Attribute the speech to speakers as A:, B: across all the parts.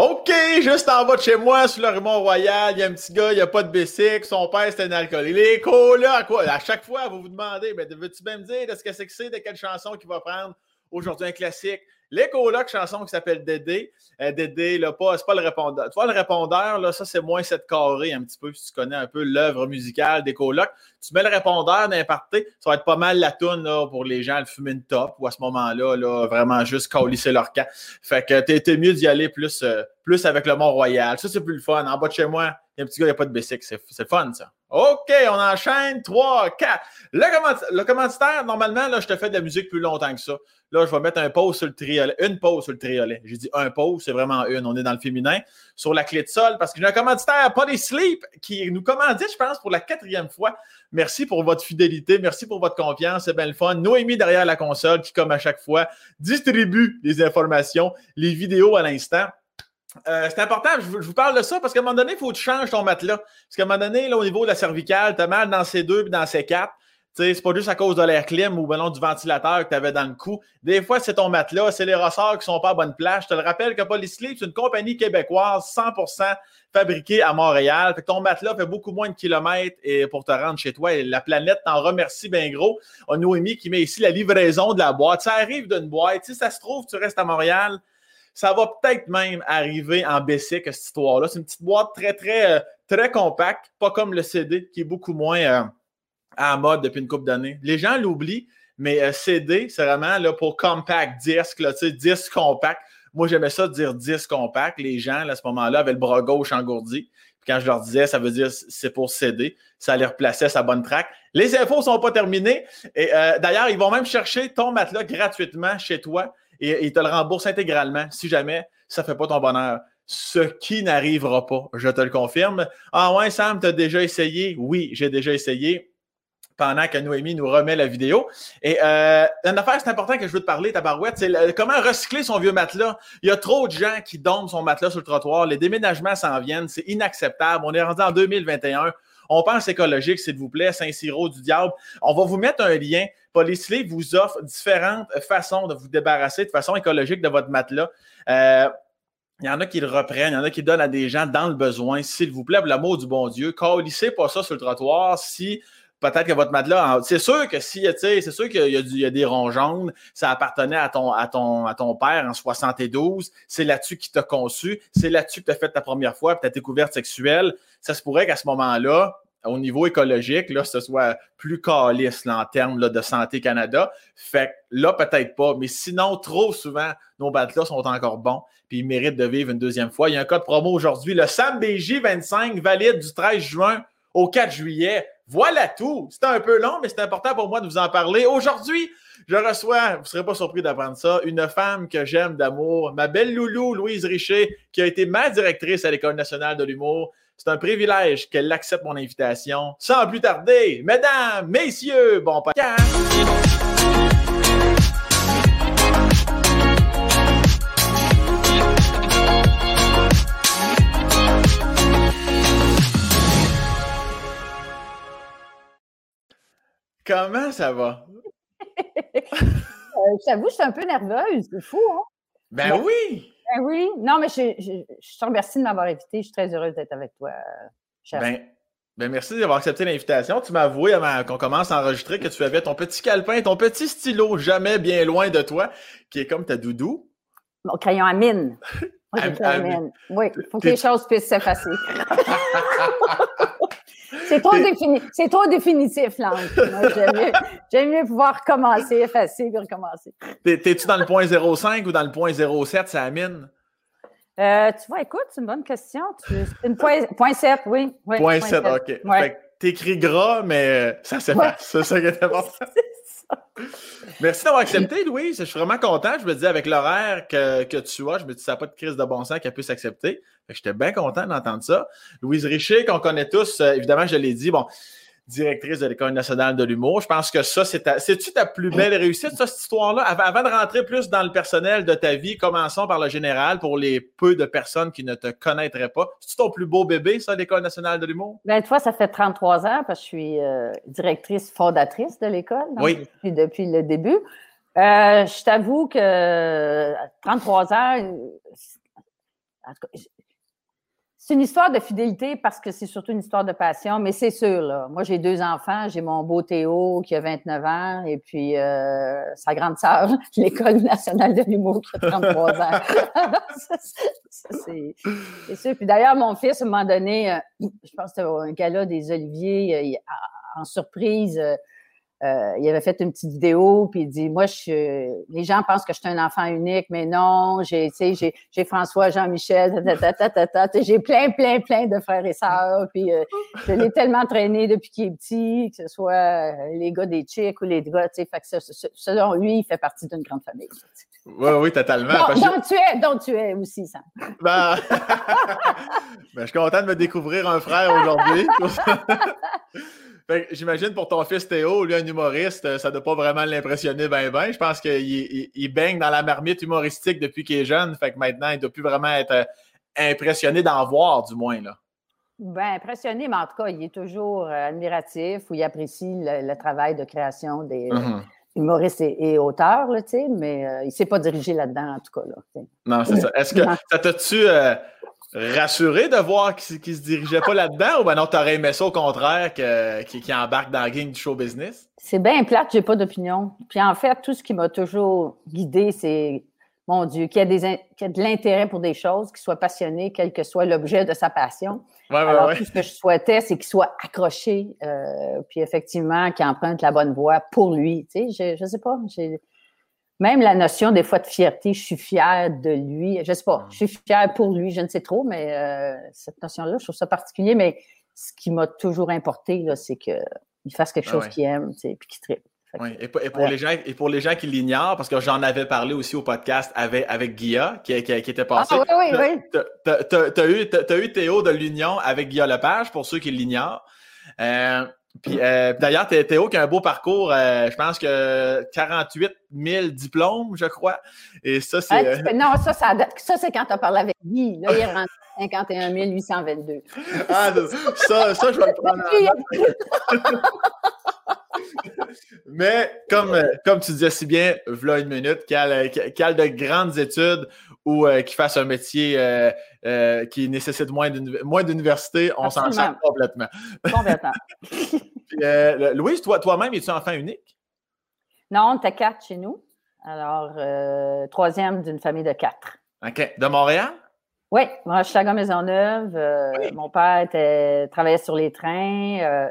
A: OK, juste en bas de chez moi, sur le Mont-Royal, il y a un petit gars, il n'y a pas de bicycle, son père c'est un alcoolique. Les là, quoi? À chaque fois, vous vous demandez, mais veux-tu bien me dire de ce que c'est que c'est, de quelle chanson qu'il va prendre aujourd'hui un classique? Les colocs, chanson qui s'appelle Dédé. Euh, Dédé, là, pas, c'est pas le répondeur. Tu vois, le répondeur, là, ça, c'est moins cette carré un petit peu, si tu connais un peu l'œuvre musicale des colocs. Tu mets le répondeur d'imparté, ça va être pas mal la toune pour les gens, le fumer une top, ou à ce moment-là, là, vraiment juste calisser leur camp. Fait que t'es, mieux d'y aller plus, euh, plus avec le Mont-Royal. Ça, c'est plus le fun. En bas de chez moi, un petit gars, il n'y a pas de bicycle. C'est, fun, ça. OK, on enchaîne. 3, 4. Le, commanditaire, normalement, là, je te fais de la musique plus longtemps que ça. Là, je vais mettre un pause sur le triolet, une pause sur le triolet. J'ai dit un pause, c'est vraiment une. On est dans le féminin. Sur la clé de sol, parce que j'ai un commanditaire, Sleep, qui nous commandit, je pense, pour la quatrième fois. Merci pour votre fidélité. Merci pour votre confiance. C'est bien le fun. Noémie derrière la console, qui, comme à chaque fois, distribue les informations, les vidéos à l'instant. Euh, c'est important, je, vous parle de ça parce qu'à un moment donné, il faut que tu changes ton matelas. Parce qu'à un moment donné, là, au niveau de la cervicale, tu as mal dans ces deux et dans ces quatre c'est pas juste à cause de l'air clim ou ben du ventilateur que tu avais dans le cou. Des fois, c'est ton matelas, c'est les ressorts qui sont pas à bonne place. Je te le rappelle que Polysleep, c'est une compagnie québécoise 100% fabriquée à Montréal. Fait que ton matelas fait beaucoup moins de kilomètres et pour te rendre chez toi. Et la planète t'en remercie bien gros. On Noémie qui met ici la livraison de la boîte. Ça arrive d'une boîte. Si ça se trouve, tu restes à Montréal. Ça va peut-être même arriver en BC que cette histoire-là. C'est une petite boîte très, très, euh, très compacte, pas comme le CD qui est beaucoup moins. Euh, à mode depuis une couple d'années. Les gens l'oublient, mais euh, CD, c'est vraiment là, pour compact disque, là, disque compact. Moi, j'aimais ça dire disque compact. Les gens, à ce moment-là, avaient le bras gauche engourdi. Puis quand je leur disais, ça veut dire c'est pour CD, ça les replaçait sa bonne track. Les infos ne sont pas terminées. Et euh, d'ailleurs, ils vont même chercher ton matelas gratuitement chez toi et ils te le remboursent intégralement si jamais ça ne fait pas ton bonheur. Ce qui n'arrivera pas, je te le confirme. Ah ouais, Sam, tu as déjà essayé? Oui, j'ai déjà essayé pendant que Noémie nous remet la vidéo. Et euh, une affaire, c'est important que je veux te parler, ta barouette, c'est comment recycler son vieux matelas. Il y a trop de gens qui donnent son matelas sur le trottoir. Les déménagements s'en viennent. C'est inacceptable. On est rendu en 2021. On pense écologique, s'il vous plaît, Saint-Cyro du diable. On va vous mettre un lien. Polysleep vous offre différentes façons de vous débarrasser de façon écologique de votre matelas. Euh, il y en a qui le reprennent, il y en a qui donnent à des gens dans le besoin. S'il vous plaît, pour l'amour du bon Dieu, calissez pas ça sur le trottoir. Si peut-être que votre matelas, c'est sûr que si, c'est sûr qu'il y, a des ronds jaunes, ça appartenait à ton, à ton, à ton père en 72, c'est là-dessus qu'il t'a conçu, c'est là-dessus que tu as fait ta première fois, ta découverte sexuelle. Ça se pourrait qu'à ce moment-là, au niveau écologique, là, ce soit plus calice en termes de Santé Canada. Fait là, peut-être pas. Mais sinon, trop souvent, nos matelas sont encore bons puis ils méritent de vivre une deuxième fois. Il y a un code promo aujourd'hui. Le SAMBJ25 valide du 13 juin au 4 juillet. Voilà tout. C'était un peu long, mais c'est important pour moi de vous en parler. Aujourd'hui, je reçois, vous ne serez pas surpris d'apprendre ça, une femme que j'aime d'amour, ma belle loulou Louise Richer, qui a été ma directrice à l'École nationale de l'humour. C'est un privilège qu'elle accepte mon invitation. Sans plus tarder, mesdames, messieurs, bon podcast! Comment ça va?
B: euh, J'avoue, je suis un peu nerveuse. C'est fou, hein?
A: Ben oui!
B: Ben oui. Non, mais je, je, te remercie de m'avoir invité. Je suis très heureuse d'être avec toi,
A: cher. Ben, ben merci d'avoir accepté l'invitation. Tu m'as avoué avant qu'on commence à enregistrer que tu avais ton petit calepin, ton petit stylo, jamais bien loin de toi, qui est comme ta doudou.
B: Mon crayon à mine. Oui, Oui, il faut que les choses puissent s'effacer. C'est trop, défini... trop, définitif, là. J'aime mieux, pouvoir commencer, effacer, puis recommencer.
A: T'es-tu dans le point 0,5 ou dans le point 0,7, ça mine?
B: Euh, tu vois, écoute, c'est une bonne question. C'est une point, point 7, oui.
A: point, 7, OK. t'écris gras, mais ça s'efface. C'est ça qui est important. Merci d'avoir accepté, Louise. Je suis vraiment content. Je me dis, avec l'horaire que, tu as, je me dis, ça n'a pas de crise de bon sens qu'elle puisse accepter. J'étais bien content d'entendre ça. Louise Richer, qu'on connaît tous, euh, évidemment, je l'ai dit, bon, directrice de l'École nationale de l'humour. Je pense que ça, c'est c'est-tu ta plus belle réussite, ça, cette histoire-là? Avant, de rentrer plus dans le personnel de ta vie, commençons par le général pour les peu de personnes qui ne te connaîtraient pas. C'est-tu ton plus beau bébé, ça, l'École nationale de l'humour?
B: Ben, toi, ça fait 33 ans parce que je suis euh, directrice fondatrice de l'école.
A: Oui.
B: Depuis, le début. Euh, je t'avoue que 33 ans, c'est une histoire de fidélité parce que c'est surtout une histoire de passion, mais c'est sûr, là. Moi, j'ai deux enfants. J'ai mon beau Théo qui a 29 ans et puis euh, sa grande sœur, l'École nationale de l'humour qui a 33 ans. c'est sûr. Puis d'ailleurs, mon fils, à un moment donné, euh, je pense que c'était un gala des Oliviers, euh, en surprise, euh, il avait fait une petite vidéo, puis il dit Moi, je, les gens pensent que je suis un enfant unique, mais non, j'ai, j'ai, j'ai François, Jean-Michel, j'ai plein, plein, plein de frères et sœurs, puis euh, je l'ai tellement traîné depuis qu'il est petit, que ce soit euh, les gars des chicks ou les gars, tu sais, fait que selon lui, il fait partie d'une grande famille.
A: Oui, oui, totalement.
B: Donc, tu es, donc tu es aussi, ça.
A: Ben... ben... je suis content de me découvrir un frère aujourd'hui. J'imagine pour ton fils Théo, lui, un humoriste, euh, ça ne doit pas vraiment l'impressionner ben ben. Je pense qu'il il, baigne dans la marmite humoristique depuis qu'il est jeune. Fait que maintenant, il ne doit plus vraiment être euh, impressionné d'en voir, du moins. Là.
B: Ben, impressionné, mais en tout cas, il est toujours euh, admiratif ou il apprécie le, travail de création des mm-hmm. humoristes et, auteurs, là, mais il ne s'est pas dirigé là-dedans, en tout cas. Là,
A: non, c'est ça. Est-ce que ça t'a-tu rassuré de voir qu'il ne se dirigeait pas là-dedans ou ben non, t'aurais aimé ça au contraire qu'il embarque dans la gang du show business?
B: C'est bien plate, j'ai pas d'opinion. Puis en fait, tout ce qui m'a toujours guidé, c'est mon Dieu, qu'il y, ait de l'intérêt pour des choses, qu'il soit passionné, quel que soit l'objet de sa passion.
A: Ouais, ouais, Alors,
B: tout ce que je souhaitais, c'est qu'il soit accroché, euh, puis effectivement, qu'il emprunte la bonne voie pour lui. Tu sais, je, je sais pas, même la notion des fois de fierté, je suis fière de lui. Je sais pas, je suis fière pour lui, je ne sais trop, mais euh, cette notion-là, je trouve ça particulier. Mais ce qui m'a toujours importé, c'est qu'il fasse quelque chose qu'il aime, puis qu'il tripe.
A: Oui. Et, pour, les gens, et pour les gens qui l'ignorent, parce que j'en avais parlé aussi au podcast avec, avec Guilla, qui, qui, était passé.
B: Ah, oui, oui, oui.
A: Tu as, eu Théo de l'Union avec Guilla Lepage, pour ceux qui l'ignorent. Euh, puis euh, d'ailleurs, Théo qui a un beau parcours, euh, je pense que 48 000 diplômes, je crois. Et ça, c'est.
B: Euh, non, ça, ça, c'est quand tu as parlé avec Guy. Là, il rentre 51 822.
A: Ah, ça, ça, je vais le prendre. Mais comme, comme tu disais si bien, voilà une minute, qu'il a, de grandes études ou qu'il fasse un métier qui nécessite moins d'université, on s'en sort complètement.
B: Complètement.
A: Euh, Louise, toi, toi-même, es-tu enfant unique?
B: Non, on était quatre chez nous. Alors, euh, troisième d'une famille de quatre.
A: OK. De Montréal?
B: Oui, moi, je suis à Maisonneuve. Euh, mon père était, travaillait sur les trains.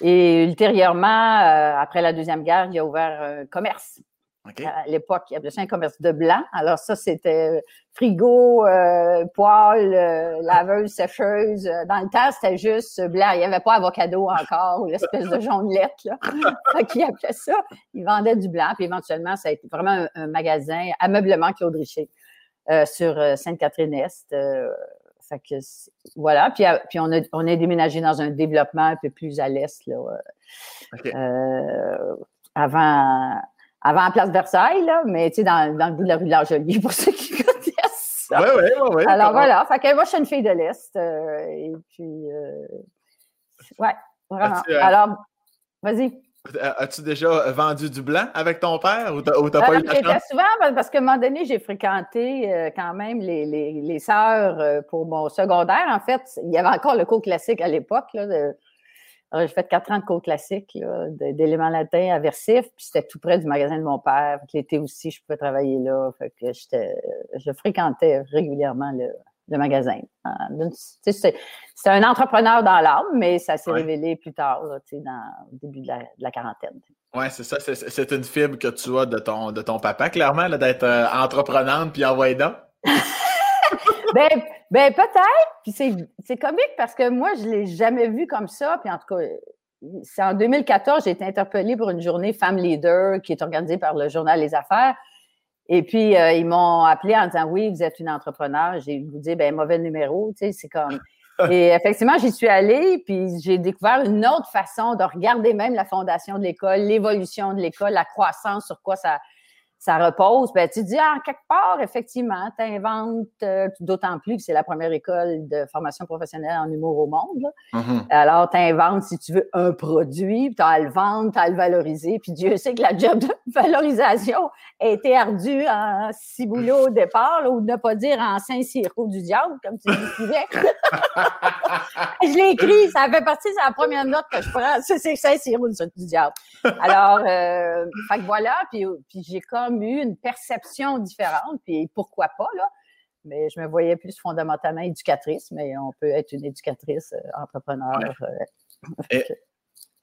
B: et ultérieurement, après la Deuxième Guerre, il a ouvert un commerce à l'époque, il y avait un commerce de blanc. Alors ça, c'était frigo, euh, poêle, euh, laveuse, sécheuse. Dans le temps, c'était juste blanc. Il n'y avait pas avocado encore ou l'espèce de jaunelette. Là. fait qu'il appelait ça. Il vendait du blanc. Puis éventuellement, ça a été vraiment un, magasin, ameublement Claude Richer, euh, sur Sainte-Catherine-Est. fait que voilà. Puis, puis on, a, on a déménagé dans un développement un peu plus à l'est. Là, avant avant la place Versailles, là, mais tu sais, dans, dans, le bout de la rue de la Jolie, pour ceux qui connaissent
A: ça. Oui, oui, oui.
B: Alors voilà, fait que moi, je suis une fille de l'Est. Euh, et puis, euh, ouais, vraiment. Euh, Alors, vas-y.
A: As-tu déjà vendu du blanc avec ton père ou t'as pas eu la chance?
B: souvent parce qu'à un moment donné, j'ai fréquenté quand même les, les, les sœurs pour mon secondaire. En fait, il y avait encore le cours classique à l'époque, là, j'ai fait quatre ans de cours classique d'éléments latins aversifs, puis c'était tout près du magasin de mon père. L'été aussi, je pouvais travailler là. Fait que je fréquentais régulièrement le, magasin. C'est un entrepreneur dans l'âme, mais ça s'est révélé plus tard, là, dans le début de la, quarantaine.
A: Oui, c'est ça. C'est une fibre que tu as de ton, de ton papa, clairement, d'être euh, entreprenante puis envoyant.
B: ben, ben peut-être. Puis c'est comique parce que moi, je ne l'ai jamais vu comme ça. Puis en tout cas, c'est en 2014, j'ai été interpellée pour une journée Femme Leader qui est organisée par le journal Les Affaires. Et puis, euh, ils m'ont appelé en disant Oui, vous êtes une entrepreneur. J'ai vous dit ben mauvais numéro, tu sais, c'est comme. Et effectivement, j'y suis allée, puis j'ai découvert une autre façon de regarder même la fondation de l'école, l'évolution de l'école, la croissance, sur quoi ça, ça repose, ben, tu dis, ah, quelque part, effectivement, tu inventes, euh, d'autant plus que c'est la première école de formation professionnelle en humour au monde. Mm-hmm. Alors, tu inventes, si tu veux, un produit, tu as à le vendre, tu as à le valoriser, puis Dieu sait que la job de valorisation a été ardue en ciboulot au départ, ou ne pas dire en Saint-Cyro du diable, comme tu disais. je l'ai écrit, ça fait partie, c'est la première note que je prends, c'est Saint-Cyro du diable. Alors, euh, fait que voilà, puis, puis j'ai comme eu une perception différente, puis pourquoi pas, là. Mais je me voyais plus fondamentalement éducatrice, mais on peut être une éducatrice, euh, entrepreneur.
A: Euh,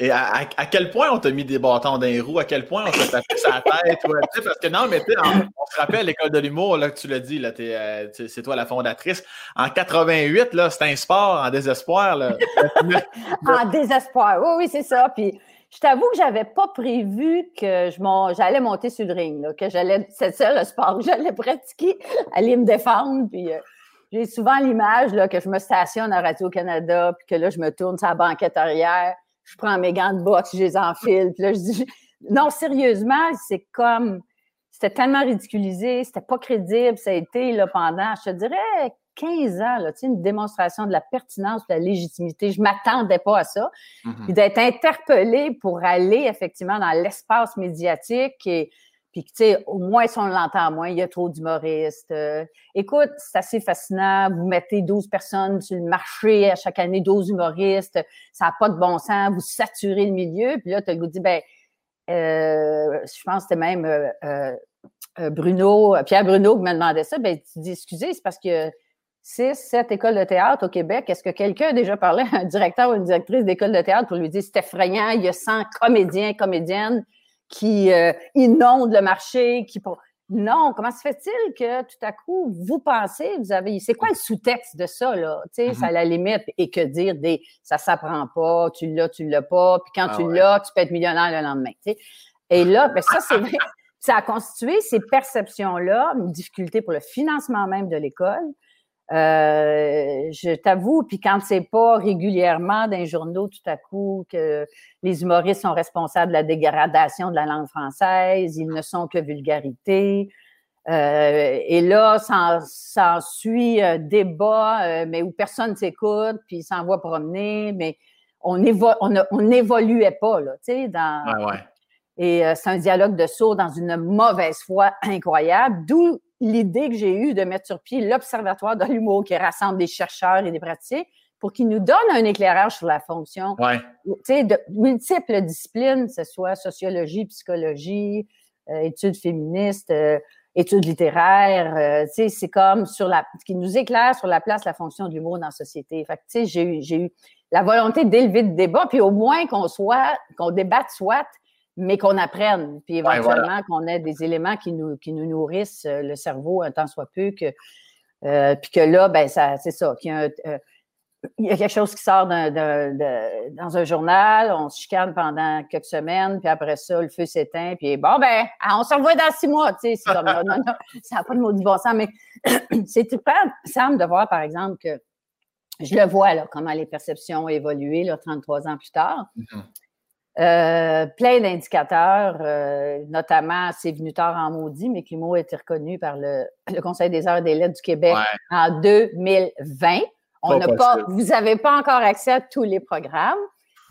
A: et, à, quel point on t'a mis des bâtons dans les roues? À quel point on t'a tapé sa tête? parce que non, mais on, se rappelle l'école de l'humour, là, que tu l'as dit, là, euh, c'est toi la fondatrice. En 88, là, c'était un sport en désespoir. Là.
B: en désespoir, oui, oui, c'est ça. Puis je t'avoue que j'avais pas prévu que j'allais monter sur le ring, que j'allais, c'est ça le sport que j'allais pratiquer, aller me défendre. Puis euh, j'ai souvent l'image que je me stationne à Radio-Canada, puis que là, je me tourne sur la banquette arrière, je prends mes gants de boxe, je les enfile, puis là, je dis, non, sérieusement, c'est comme, c'était tellement ridiculisé, c'était pas crédible, ça a été là, pendant, je te dirais, 15 ans, là, une démonstration de la pertinence, de la légitimité. Je m'attendais pas à ça. Mm-hmm. Puis d'être interpellé pour aller effectivement dans l'espace médiatique et puis, tu sais, au moins, si on l'entend moins, il y a trop d'humoristes. Euh, écoute, c'est assez fascinant. Vous mettez 12 personnes sur le marché à chaque année, 12 humoristes. Ça n'a pas de bon sens. Vous saturez le milieu. Puis là, tu as le goût de dire, ben, euh, je pense que c'était même euh, Bruno, Pierre Bruno qui m'a demandé ça. Ben, tu dis, excusez, c'est parce que six, sept écoles de théâtre au Québec. Est-ce que quelqu'un a déjà parlé à un directeur ou une directrice d'école de théâtre pour lui dire c'est effrayant, il y a 100 comédiens, comédiennes qui euh, inondent le marché, qui non, comment se fait-il que tout à coup, vous pensez, vous avez. C'est quoi le sous-texte de ça, là? Tu sais, mm-hmm. à la limite, et que dire des ça s'apprend pas, tu l'as, tu l'as pas, puis quand ah tu l'as, tu peux être millionnaire le lendemain. Tu sais. Et là, ben ça, c'est vrai. Ça a constitué ces perceptions-là, une difficulté pour le financement même de l'école, euh, je t'avoue, puis quand c'est pas régulièrement dans les journaux tout à coup que les humoristes sont responsables de la dégradation de la langue française, ils ne sont que vulgarité. Euh, et là, ça, suit un débat, euh, mais où personne s'écoute, puis s'envoie promener, mais on n'évoluait pas, là, tu sais, dans... Et c'est un dialogue de sourds dans une mauvaise foi incroyable, d'où l'idée que j'ai eue de mettre sur pied l'Observatoire de l'humour qui rassemble des chercheurs et des praticiens pour qu'ils nous donnent un éclairage sur la fonction.
A: Ouais.
B: de multiples disciplines, que ce soit sociologie, psychologie, euh, études féministes, euh, études littéraires. Euh, c'est comme sur la, qui nous éclaire sur la place, la fonction de l'humour dans la société. Fait que, j'ai eu, j'ai eu la volonté d'élever le débat, puis au moins qu'on soit, qu'on débatte soit mais qu'on apprenne, puis éventuellement qu'on ait des éléments qui nous, qui nous nourrissent euh, le cerveau un temps soit peu, que, euh, puis que là, ben ça, c'est ça, qu'il y a, euh, il y a quelque chose qui sort dans un journal, on se chicane pendant quelques semaines, puis après ça, le feu s'éteint, puis bon, ben, ah, on se revoit dans six mois, tu sais, c'est comme, non, non, ça n'a pas de maudit bon sens, mais c'est super simple de voir, par exemple, que je le vois, là, comment les perceptions ont évolué, là, 33 ans plus tard. Mm-hmm. Euh, plein d'indicateurs, euh, notamment c'est venu tard en maudit, mais qui a été reconnu par le, Conseil des arts et des lettres du Québec en 2020. On n'a pas, vous n'avez pas encore accès à tous les programmes,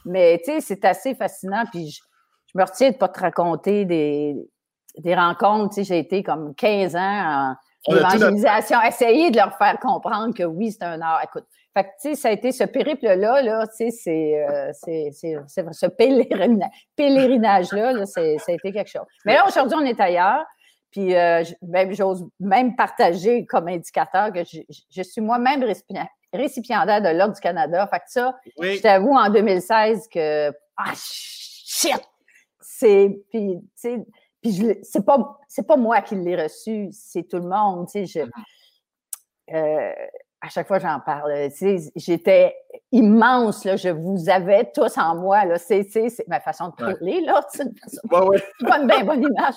B: mais tu sais, c'est assez fascinant. Puis je, me retiens de pas te raconter des, des rencontres. Tu sais, j'ai été comme 15 ans en évangélisation, essayer de leur faire comprendre que oui, c'est un art. Écoute, fait que, tu sais, ça a été ce périple-là, là, tu sais, euh, c'est, ce pèlerinage-là, là, ça a été quelque chose. Mais là, aujourd'hui, on est ailleurs. Puis, euh, même, j'ose même partager comme indicateur que je, suis moi-même récipiendaire de l'Ordre du Canada. Fait que ça, je t'avoue en 2016 que, ah, shit! C'est, puis, tu sais, puis c'est pas, c'est pas moi qui l'ai reçu, c'est tout le monde, tu sais, je, mm-hmm. euh, à chaque fois j'en parle, j'étais immense, là, je vous avais tous en moi, là, c'est, ma façon de parler, là, c'est une bonne, bien bonne image,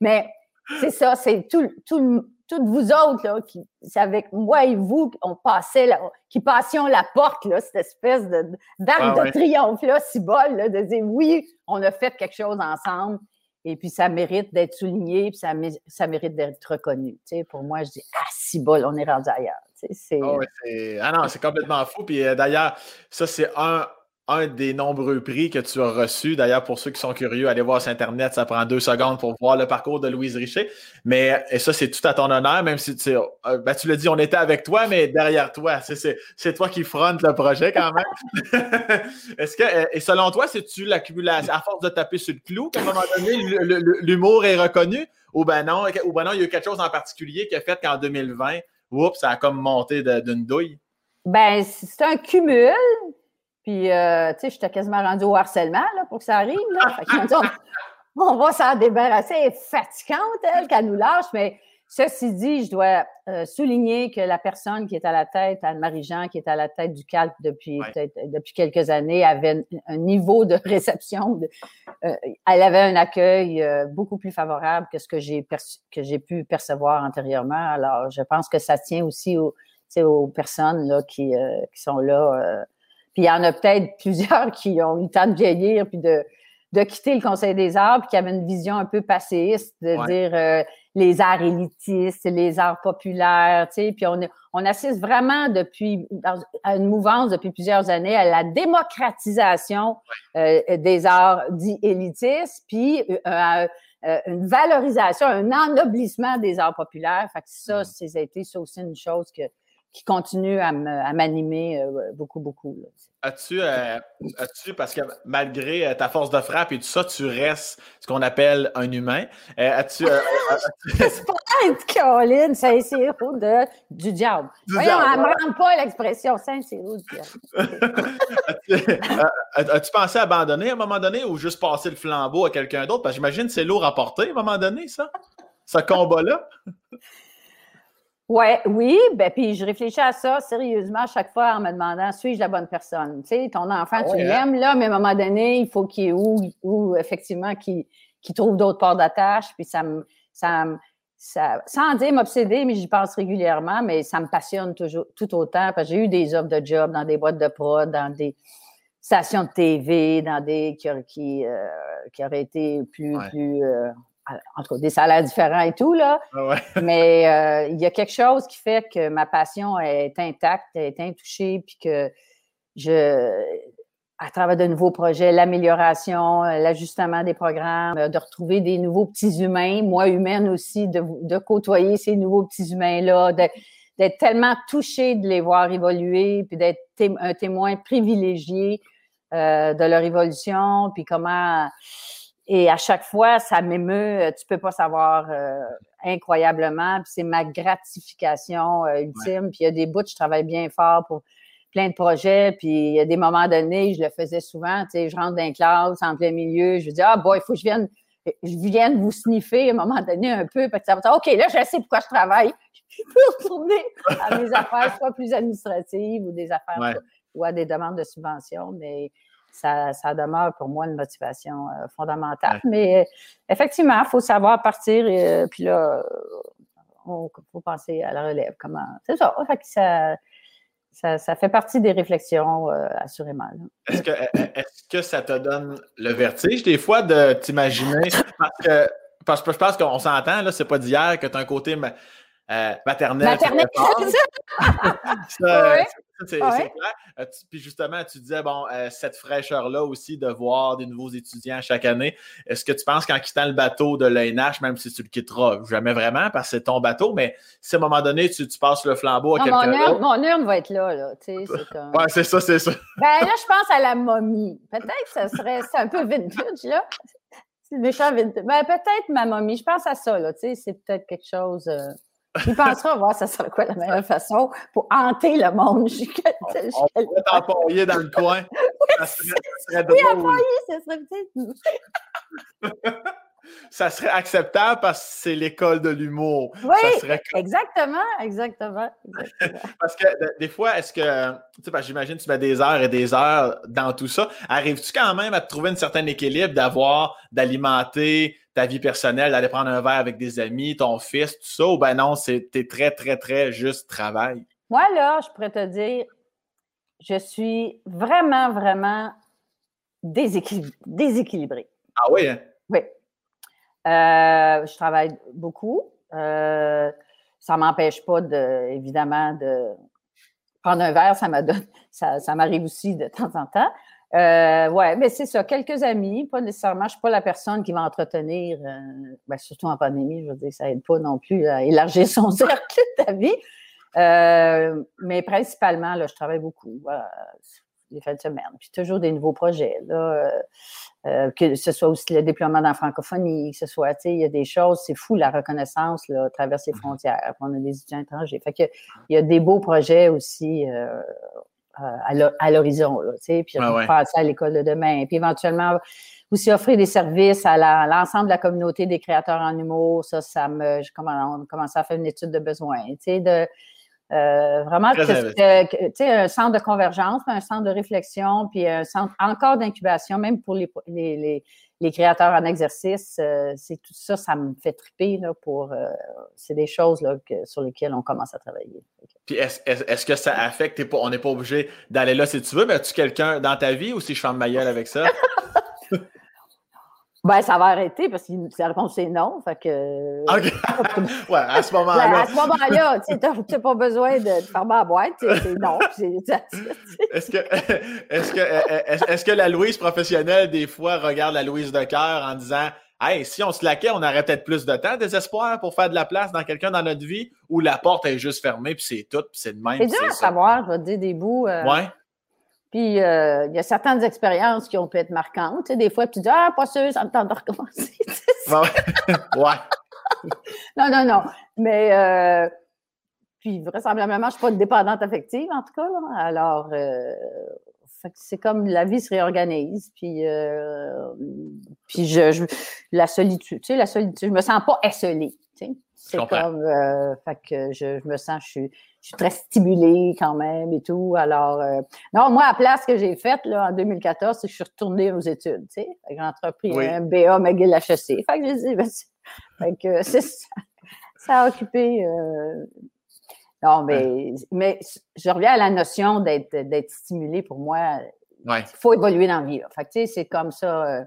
B: mais c'est ça, c'est tout, tout, toutes vous autres, là, qui, c'est avec moi et vous, on passait, là, qui passions la porte, là, cette espèce de, d'arc de triomphe, là, si bol, là, de dire oui, on a fait quelque chose ensemble, Et puis, ça mérite d'être souligné, puis ça, ça mérite d'être reconnu. Tu sais, pour moi, je dis, ah, si bol, on est rendu ailleurs. Tu sais,
A: oh, ah non, c'est complètement fou. Puis d'ailleurs, ça, c'est un, un des nombreux prix que tu as reçus. D'ailleurs, pour ceux qui sont curieux, allez voir sur Internet, ça prend deux secondes pour voir le parcours de Louise Richer. Mais et ça, c'est tout à ton honneur, même si tu, euh, ben, tu l'as dit, on était avec toi, mais derrière toi, c'est toi qui fronte le projet quand même. Est-ce que, euh, et selon toi, c'est-tu l'accumulation, à force de taper sur le clou, qu'à un moment donné, l'humour est reconnu? Ou ben non, ou ben non, il y a eu quelque chose en particulier qui a fait qu'en 2020, oups, ça a comme monté d'une douille?
B: Ben, c'est un cumul. Puis, euh, tu sais, j'étais quasiment rendu au harcèlement là, pour que ça arrive. Là. on, va s'en débarrasser. Elle est fatigante, elle, qu'elle nous lâche. Mais ceci dit, je dois euh, souligner que la personne qui est à la tête, Anne-Marie Jean, qui est à la tête du CALP depuis, depuis quelques années, avait un, niveau de réception. Euh, elle avait un accueil beaucoup plus favorable que ce que j'ai, que j'ai pu percevoir antérieurement. Alors, je pense que ça tient aussi aux, aux personnes là, qui, qui sont là puis il y en a peut-être plusieurs qui ont eu le temps de vieillir puis de, de quitter le Conseil des arts, puis qui avaient une vision un peu passéiste, de dire euh, les arts élitistes, les arts populaires, tu sais, puis on, on assiste vraiment depuis à une mouvance depuis plusieurs années à la démocratisation euh, des arts dits élitistes, puis euh, une valorisation, un ennoblissement des arts populaires. Fait que ça, a été ça aussi une chose que qui continue à m'animer euh, beaucoup, beaucoup.
A: As-tu, euh, as-tu, parce que malgré euh, ta force de frappe et tout ça, tu restes ce qu'on appelle un humain. as-tu.
B: c'est pas être Caroline, c'est un héros de, du diable. Du Voyons, diable, elle ne rend pas l'expression saint héros du diable.
A: as-tu, as-tu pensé abandonner à un moment donné ou juste passer le flambeau à quelqu'un d'autre? Parce que j'imagine que c'est lourd à porter à un moment donné, ça, ce combat-là.
B: Ouais, oui, ben puis je réfléchis à ça sérieusement à chaque fois en me demandant suis-je la bonne personne? Tu sais, ton enfant, tu hein? l'aimes là, mais à un moment donné, il faut qu'il où, où effectivement qu'il trouve d'autres ports d'attache. Puis ça me, ça, ça, sans dire m'obséder, mais j'y pense régulièrement, mais ça me passionne toujours tout autant parce que j'ai eu des offres de job dans des boîtes de prod, dans des stations de TV, dans des qui, qui, euh, qui auraient été plus, plus euh, en tout cas, des salaires différents et tout, là. Ah Mais euh, il y a quelque chose qui fait que ma passion est intacte, est intouchée, puis que je, à travers de nouveaux projets, l'amélioration, l'ajustement des programmes, de retrouver des nouveaux petits humains, moi humaine aussi, de, côtoyer ces nouveaux petits humains-là, d'être tellement touché de les voir évoluer, puis d'être un témoin privilégié euh, de leur évolution, puis comment et à chaque fois, ça m'émeut, euh, tu peux pas savoir euh, incroyablement. Puis c'est ma gratification euh, ultime. Puis il y a des bouts, je travaille bien fort pour plein de projets. Puis il y a des moments donnés, je le faisais souvent. Tu sais, je rentre dans une classe en plein milieu, je dis ah bon, il faut que je vienne, je vienne vous sniffer à un moment donné un peu. Parce que ça va dire ok, là je sais pourquoi je travaille. Je peux retourner à mes affaires, soit plus administratives ou des affaires ou à des demandes de subvention, mais ça, ça, demeure pour moi une motivation euh, fondamentale. Mais effectivement, il faut savoir partir et euh, puis là, il faut penser à la relève. Comment. C'est ça. ça, ça, fait partie des réflexions, euh, assurément.
A: Est-ce que, est que ça te donne le vertige des fois de t'imaginer? Parce que, parce que je pense qu'on s'entend, là, c'est pas d'hier que tu as un côté maternel. Maternel, c'est ça. C'est clair. Euh, puis justement, tu disais, bon, euh, cette fraîcheur-là aussi de voir des nouveaux étudiants chaque année. Est-ce que tu penses qu'en quittant le bateau de l'ENH, même si tu le quitteras jamais vraiment parce que c'est ton bateau, mais si à un moment donné, tu, passes le flambeau à quelqu'un d'autre.
B: Mon urne va être là, là. c'est
A: Ouais, c'est ça, c'est ça.
B: Ben là, je pense à la momie. Peut-être que ça serait. C'est un peu vintage, là. C'est méchant vintage. Ben, peut-être ma momie. Je pense à ça, là. Tu sais, c'est peut-être quelque chose. Euh, il pensera voir ça serait quoi la meilleure façon pour hanter le monde.
A: on, pourrait t'empailler dans le coin.
B: ça serait, ça serait oui, empailler, ça serait
A: peut-être... ça serait acceptable parce que c'est l'école de l'humour.
B: Oui, exactement, exactement,
A: parce que des fois, est-ce que, tu sais, j'imagine que tu mets des heures et des heures dans tout ça. Arrives-tu quand même à trouver un certain équilibre d'avoir, d'alimenter ta vie personnelle, d'aller prendre un verre avec des amis, ton fils, tout ça, ou ben non, c'était très, très, très juste travail?
B: Moi, là, je pourrais te dire, je suis vraiment, vraiment déséquilibrée.
A: Ah oui? Hein?
B: Oui. je travaille beaucoup. ça ne m'empêche pas, de, évidemment, de prendre un verre. Ça, ça, ça m'arrive aussi de temps en temps. Euh, ouais, mais c'est ça, quelques amis, pas nécessairement, je ne suis pas la personne qui va entretenir, euh, ben, surtout en pandémie, je veux dire, ça aide pas non plus à élargir son cercle d'amis. Euh, mais principalement, là, je travaille beaucoup, les fins de semaine, puis toujours des nouveaux projets, là, euh, que ce soit aussi le déploiement dans la francophonie, que ce soit, tu sais, il y a des choses, c'est fou la reconnaissance là, à travers les mmh frontières, on a des étudiants étrangers. Fait que, il y a des beaux projets aussi euh, à l'horizon, tu sais, puis on passer à l'école de demain. Puis éventuellement, aussi offrir des services à l'ensemble de la communauté des créateurs en humour. Ça, ça me, je commence à faire une étude de besoin, tu sais, de euh, vraiment, tu sais, un centre de convergence, un centre de réflexion, puis un centre encore d'incubation, même pour les, les, les, créateurs en exercice. Euh, c'est tout ça, ça me fait triper là, pour. Euh, c'est des choses là, que, sur lesquelles on commence à travailler.
A: Puis est-ce est que ça affecte, on n'est pas obligé d'aller là si tu veux, mais as-tu quelqu'un dans ta vie ou si je ferme ma gueule avec ça?
B: Ben, ça va arrêter parce que la réponse c'est non. Fait que.
A: OK. ouais, à ce moment-là.
B: Ben, à ce moment-là, tu n'as pas besoin de, de fermer la boîte. C'est non.
A: est-ce que, est-ce, que, est-ce que la Louise professionnelle, des fois, regarde la Louise de cœur en disant Hey, si on se laquait, on aurait peut-être plus de temps, désespoir pour faire de la place dans quelqu'un dans notre vie, ou la porte est juste fermée, puis c'est tout, puis c'est de même.
B: C'est dur à savoir, je vais te dire des bouts. Euh,
A: ouais.
B: Puis, euh, il y a certaines expériences qui ont pu être marquantes. Tu sais, des fois, tu dis Ah, pas sûr, ça me tente de recommencer.
A: ouais.
B: non, non, non. Mais, euh, puis, vraisemblablement, je ne suis pas une dépendante affective, en tout cas. Alors, euh, c'est comme la vie se réorganise. Puis, puis je, la solitude, tu sais, la solitude, je me sens pas esselée. Tu sais. C'est comme, fait que je, je, me sens, je suis, je suis très stimulée quand même et tout. Alors, euh, non, moi, à la place que j'ai faite là, en 2014, c'est que je suis retournée aux études, tu sais. J'ai entrepris un BA McGill HEC. Fait que j'ai dit, ben, fait que ça. Ça a occupé. Euh... Non, mais, mais je reviens à la notion d'être stimulé pour moi.
A: Il
B: faut évoluer dans la vie. Fait que, tu sais, c'est comme ça. Euh,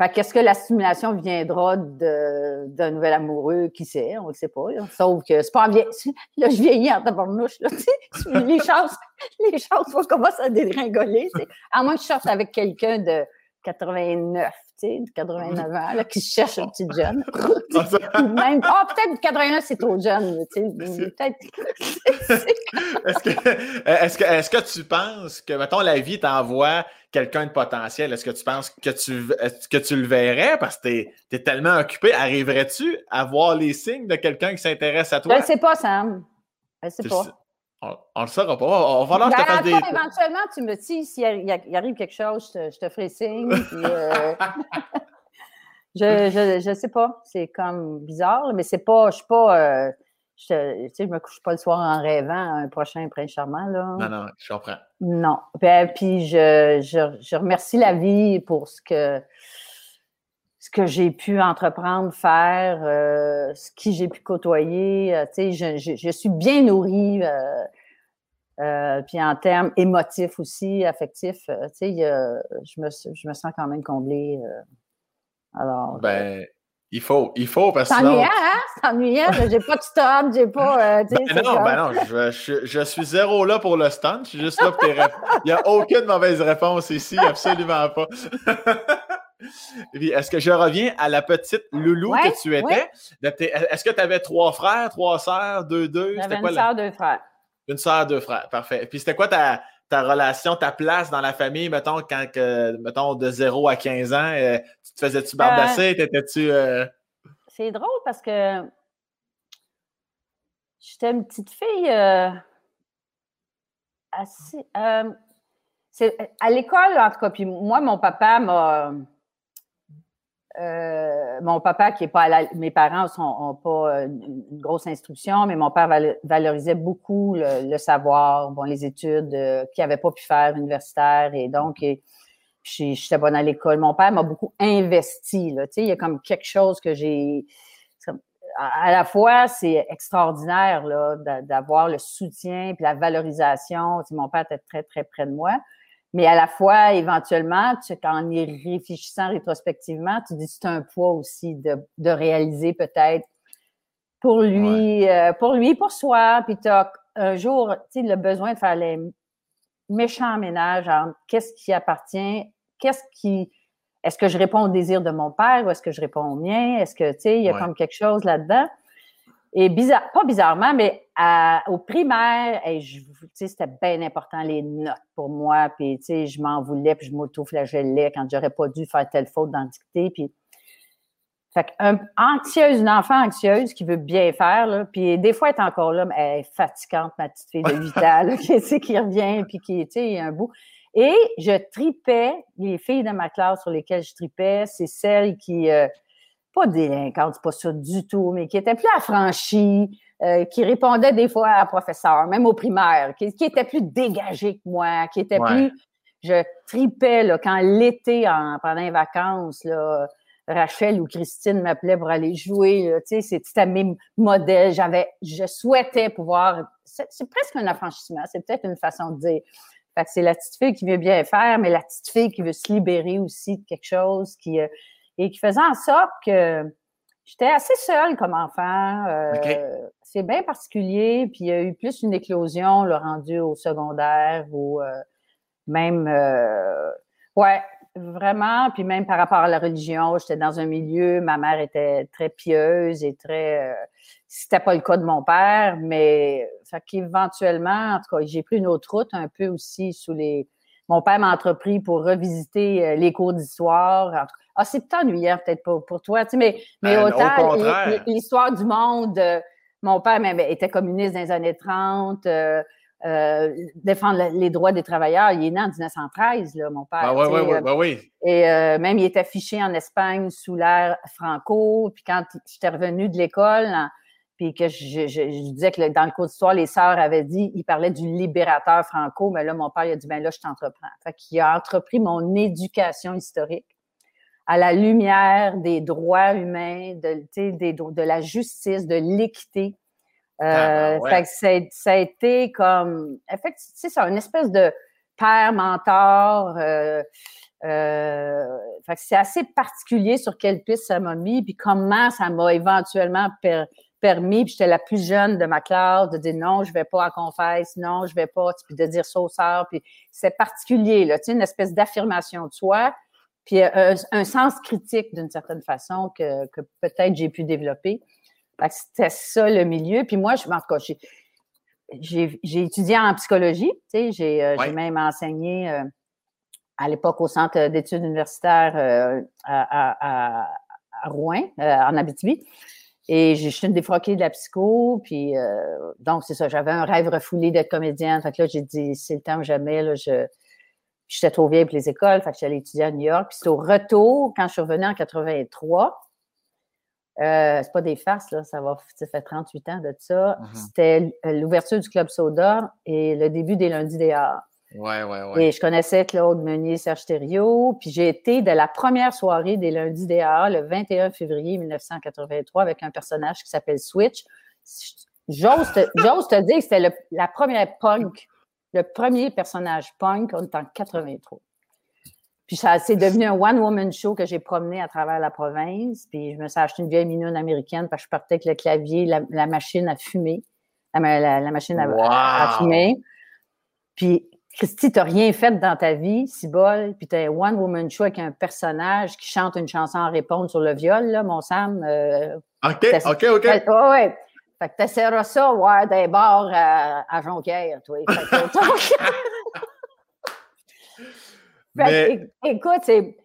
B: fait qu'est-ce que la stimulation viendra d'un nouvel amoureux, qui sait, on ne le sait pas. Sauf que c'est pas en. Là, je vieillis en tabarnouche, là, les chances, les chances vont commencer à dégringoler, À moins que je sorte avec quelqu'un de 89, tu sais, de 89 ans, là, qui cherche un petit jeune. Même, ah, peut-être 89, c'est trop jeune, tu sais. Peut-être.
A: est-ce que, est-ce que, est-ce que tu penses que, mettons, la vie t'envoie quelqu'un de potentiel, est-ce que tu penses que tu, que tu le verrais? Parce que tu es, tellement occupé? Arriverais-tu à voir les signes de quelqu'un qui s'intéresse à toi?
B: Je ne sais pas, Sam. Je ne sais pas.
A: On ne le saura pas. On va je te fasse des...
B: Éventuellement, tu me dis, s'il arrive quelque chose, je te, ferai signe. Euh, je ne sais pas. C'est comme bizarre, mais c'est pas. Je ne suis pas. Euh, je, tu sais, je me couche pas le soir en rêvant un prochain prince charmant. Là.
A: Non, non, je comprends.
B: Non. Ben, puis je, je, remercie la vie pour ce que ce que j'ai pu entreprendre, faire, euh, ce qui j'ai pu côtoyer. Euh, tu sais, je, je, suis bien nourrie. Euh, puis en termes émotifs aussi, affectifs, tu sais, je, me, je me sens quand même comblée. alors.
A: Ben, il faut, il faut parce
B: que. C'est ennuyant, hein? C'est ennuyant. J'ai pas de stun, j'ai pas.
A: Euh, ben non, ben non, je, je, suis zéro là pour le stun. Je suis juste là pour tes réponses. Il n'y a aucune mauvaise réponse ici, absolument pas. Est-ce que je reviens à la petite Loulou que tu étais? Est-ce que tu avais trois frères, trois sœurs, deux, deux?
B: J'avais une sœur, deux frères.
A: Une sœur, deux frères, parfait. Puis c'était quoi ta, ta relation, ta place dans la famille, mettons, quand, que, mettons, de 0 à 15 ans, euh, tu te faisais-tu bardasser? Euh, T'étais-tu. Euh?
B: C'est drôle parce que j'étais une petite fille assez. à l'école, en tout cas, puis moi, mon papa m'a euh, mon papa, qui est pas à mes parents n'ont pas une, grosse instruction, mais mon père valorisait beaucoup le, savoir, bon, les études euh, qu'il n'avait pas pu faire universitaire. Et donc, j'étais bonne à l'école. Mon père m'a beaucoup investi. Là, il y a comme quelque chose que j'ai. À la fois, c'est extraordinaire d'avoir le soutien et la valorisation. mon père était très, très près de moi. Mais à la fois, éventuellement, tu, en y réfléchissant rétrospectivement, tu dis c'est un poids aussi de, de réaliser peut-être pour lui, euh, pour lui, pour soi. Puis tu as un jour, tu sais, le besoin de faire les méchants ménages entre qu'est-ce qui appartient, qu'est-ce qui, est-ce que je réponds au désir de mon père ou est-ce que je réponds au mien? Est-ce que, tu sais, il y a comme quelque chose là-dedans? Et bizarre, pas bizarrement, mais au primaire, c'était bien important les notes pour moi. Puis, tu sais, je m'en voulais, puis je m'auto-flagellais quand j'aurais pas dû faire telle faute dans dictée. Puis, fait un, anxieuse, une enfant anxieuse qui veut bien faire, là, puis des fois, elle est encore là, mais elle est fatigante, ma petite fille de 8 ans, là, qui, qui revient, puis qui, tu sais, un bout. Et je tripais, les filles de ma classe sur lesquelles je tripais, c'est celles qui, euh, pas délinquantes, c'est pas ça du tout, mais qui étaient plus affranchies, euh, qui répondaient des fois à la professeur, même au primaire, qui, qui étaient plus dégagées que moi, qui étaient plus... Je tripais, là, quand l'été, pendant les vacances, là, Rachel ou Christine m'appelait pour aller jouer. Tu sais, c'était mes modèles. J'avais, je souhaitais pouvoir. C'est, presque un affranchissement. C'est peut-être une façon de dire. Fait que c'est la petite fille qui veut bien faire, mais la petite fille qui veut se libérer aussi de quelque chose qui euh, et qui faisait en sorte que j'étais assez seule comme enfant. Euh, c'est bien particulier. Puis il y a eu plus une éclosion le rendu au secondaire ou euh, même ouais vraiment. Puis même par rapport à la religion, j'étais dans un milieu, ma mère était très pieuse et très. Euh, c'était pas le cas de mon père, mais fait qu'éventuellement, en tout cas, j'ai pris une autre route un peu aussi sous les. Mon père m'a entrepris pour revisiter euh, les cours d'histoire. Ah, c'est peut-être ennuyant, peut-être pas pour toi, tu sais, mais, mais ben, autant l'histoire du monde. Euh, mon père même, était communiste dans les années 30. Euh, défendre les droits des travailleurs. Il est né en 1913, là, mon père.
A: Ah, ouais, ouais, ouais,
B: bah
A: oui.
B: Et euh, même, il était affiché en Espagne sous l'ère Franco. Puis quand j'étais revenu de l'école, puis que je, disais que dans le cours d'histoire, les sœurs avaient dit, il parlait du libérateur Franco, mais là, mon père, il a dit, ben là, je t'entreprends. Fait qu'il a entrepris mon éducation historique à la lumière des droits humains, de, de la justice, de l'équité. Euh, ah, ça, a été comme, en fait, c'est ça, une espèce de père mentor. Euh, euh, c'est assez particulier sur quelle piste ça m'a mis, puis comment ça m'a éventuellement permis, puis j'étais la plus jeune de ma classe, de dire non, je vais pas à confesse, non, je vais pas, puis de dire ça puis c'est particulier, là, tu sais, une espèce d'affirmation de soi, puis un, un sens critique d'une certaine façon que, que peut-être j'ai pu développer. C'était ça le milieu. Puis moi, je, en tout cas, j'ai étudié en psychologie. Tu sais, euh, j'ai même enseigné euh, à l'époque au Centre d'études universitaires euh, à, Rouen, en Abitibi. Et je suis une défroquée de la psycho. Puis, donc, c'est ça. J'avais un rêve refoulé d'être comédienne. Fait que là, j'ai dit, c'est le temps ou jamais. Là, je, j'étais trop vieille pour les écoles. Fait que j'allais étudier à New York. Puis, c'est au retour, quand je suis revenue en 83, euh, c'est pas des farces, là, ça va ça fait 38 ans de ça. Mm-hmm. C'était l'ouverture du Club Soda et le début des lundis des arts.
A: Ouais, ouais, ouais.
B: Et je connaissais Claude Meunier, Serge Thériault, puis j'ai été de la première soirée des lundis des arts, le 21 février 1983, avec un personnage qui s'appelle Switch. J'ose te, te, dire que c'était la première punk, le premier personnage punk, en 83. Puis ça, c'est devenu un one-woman show que j'ai promené à travers la province. Puis je me suis acheté une vieille minoune américaine parce que je partais avec le clavier, la, machine à fumer. La, machine à, fumer. Puis Christy, t'as rien fait dans ta vie, si bol, puis un one-woman show avec un personnage qui chante une chanson en réponse sur le viol, là, mon Sam.
A: Euh, OK, OK, OK.
B: Ouais. Fait que t'essaieras ça, ouais, des bars à, à Jonquière, toi. écoute, c'est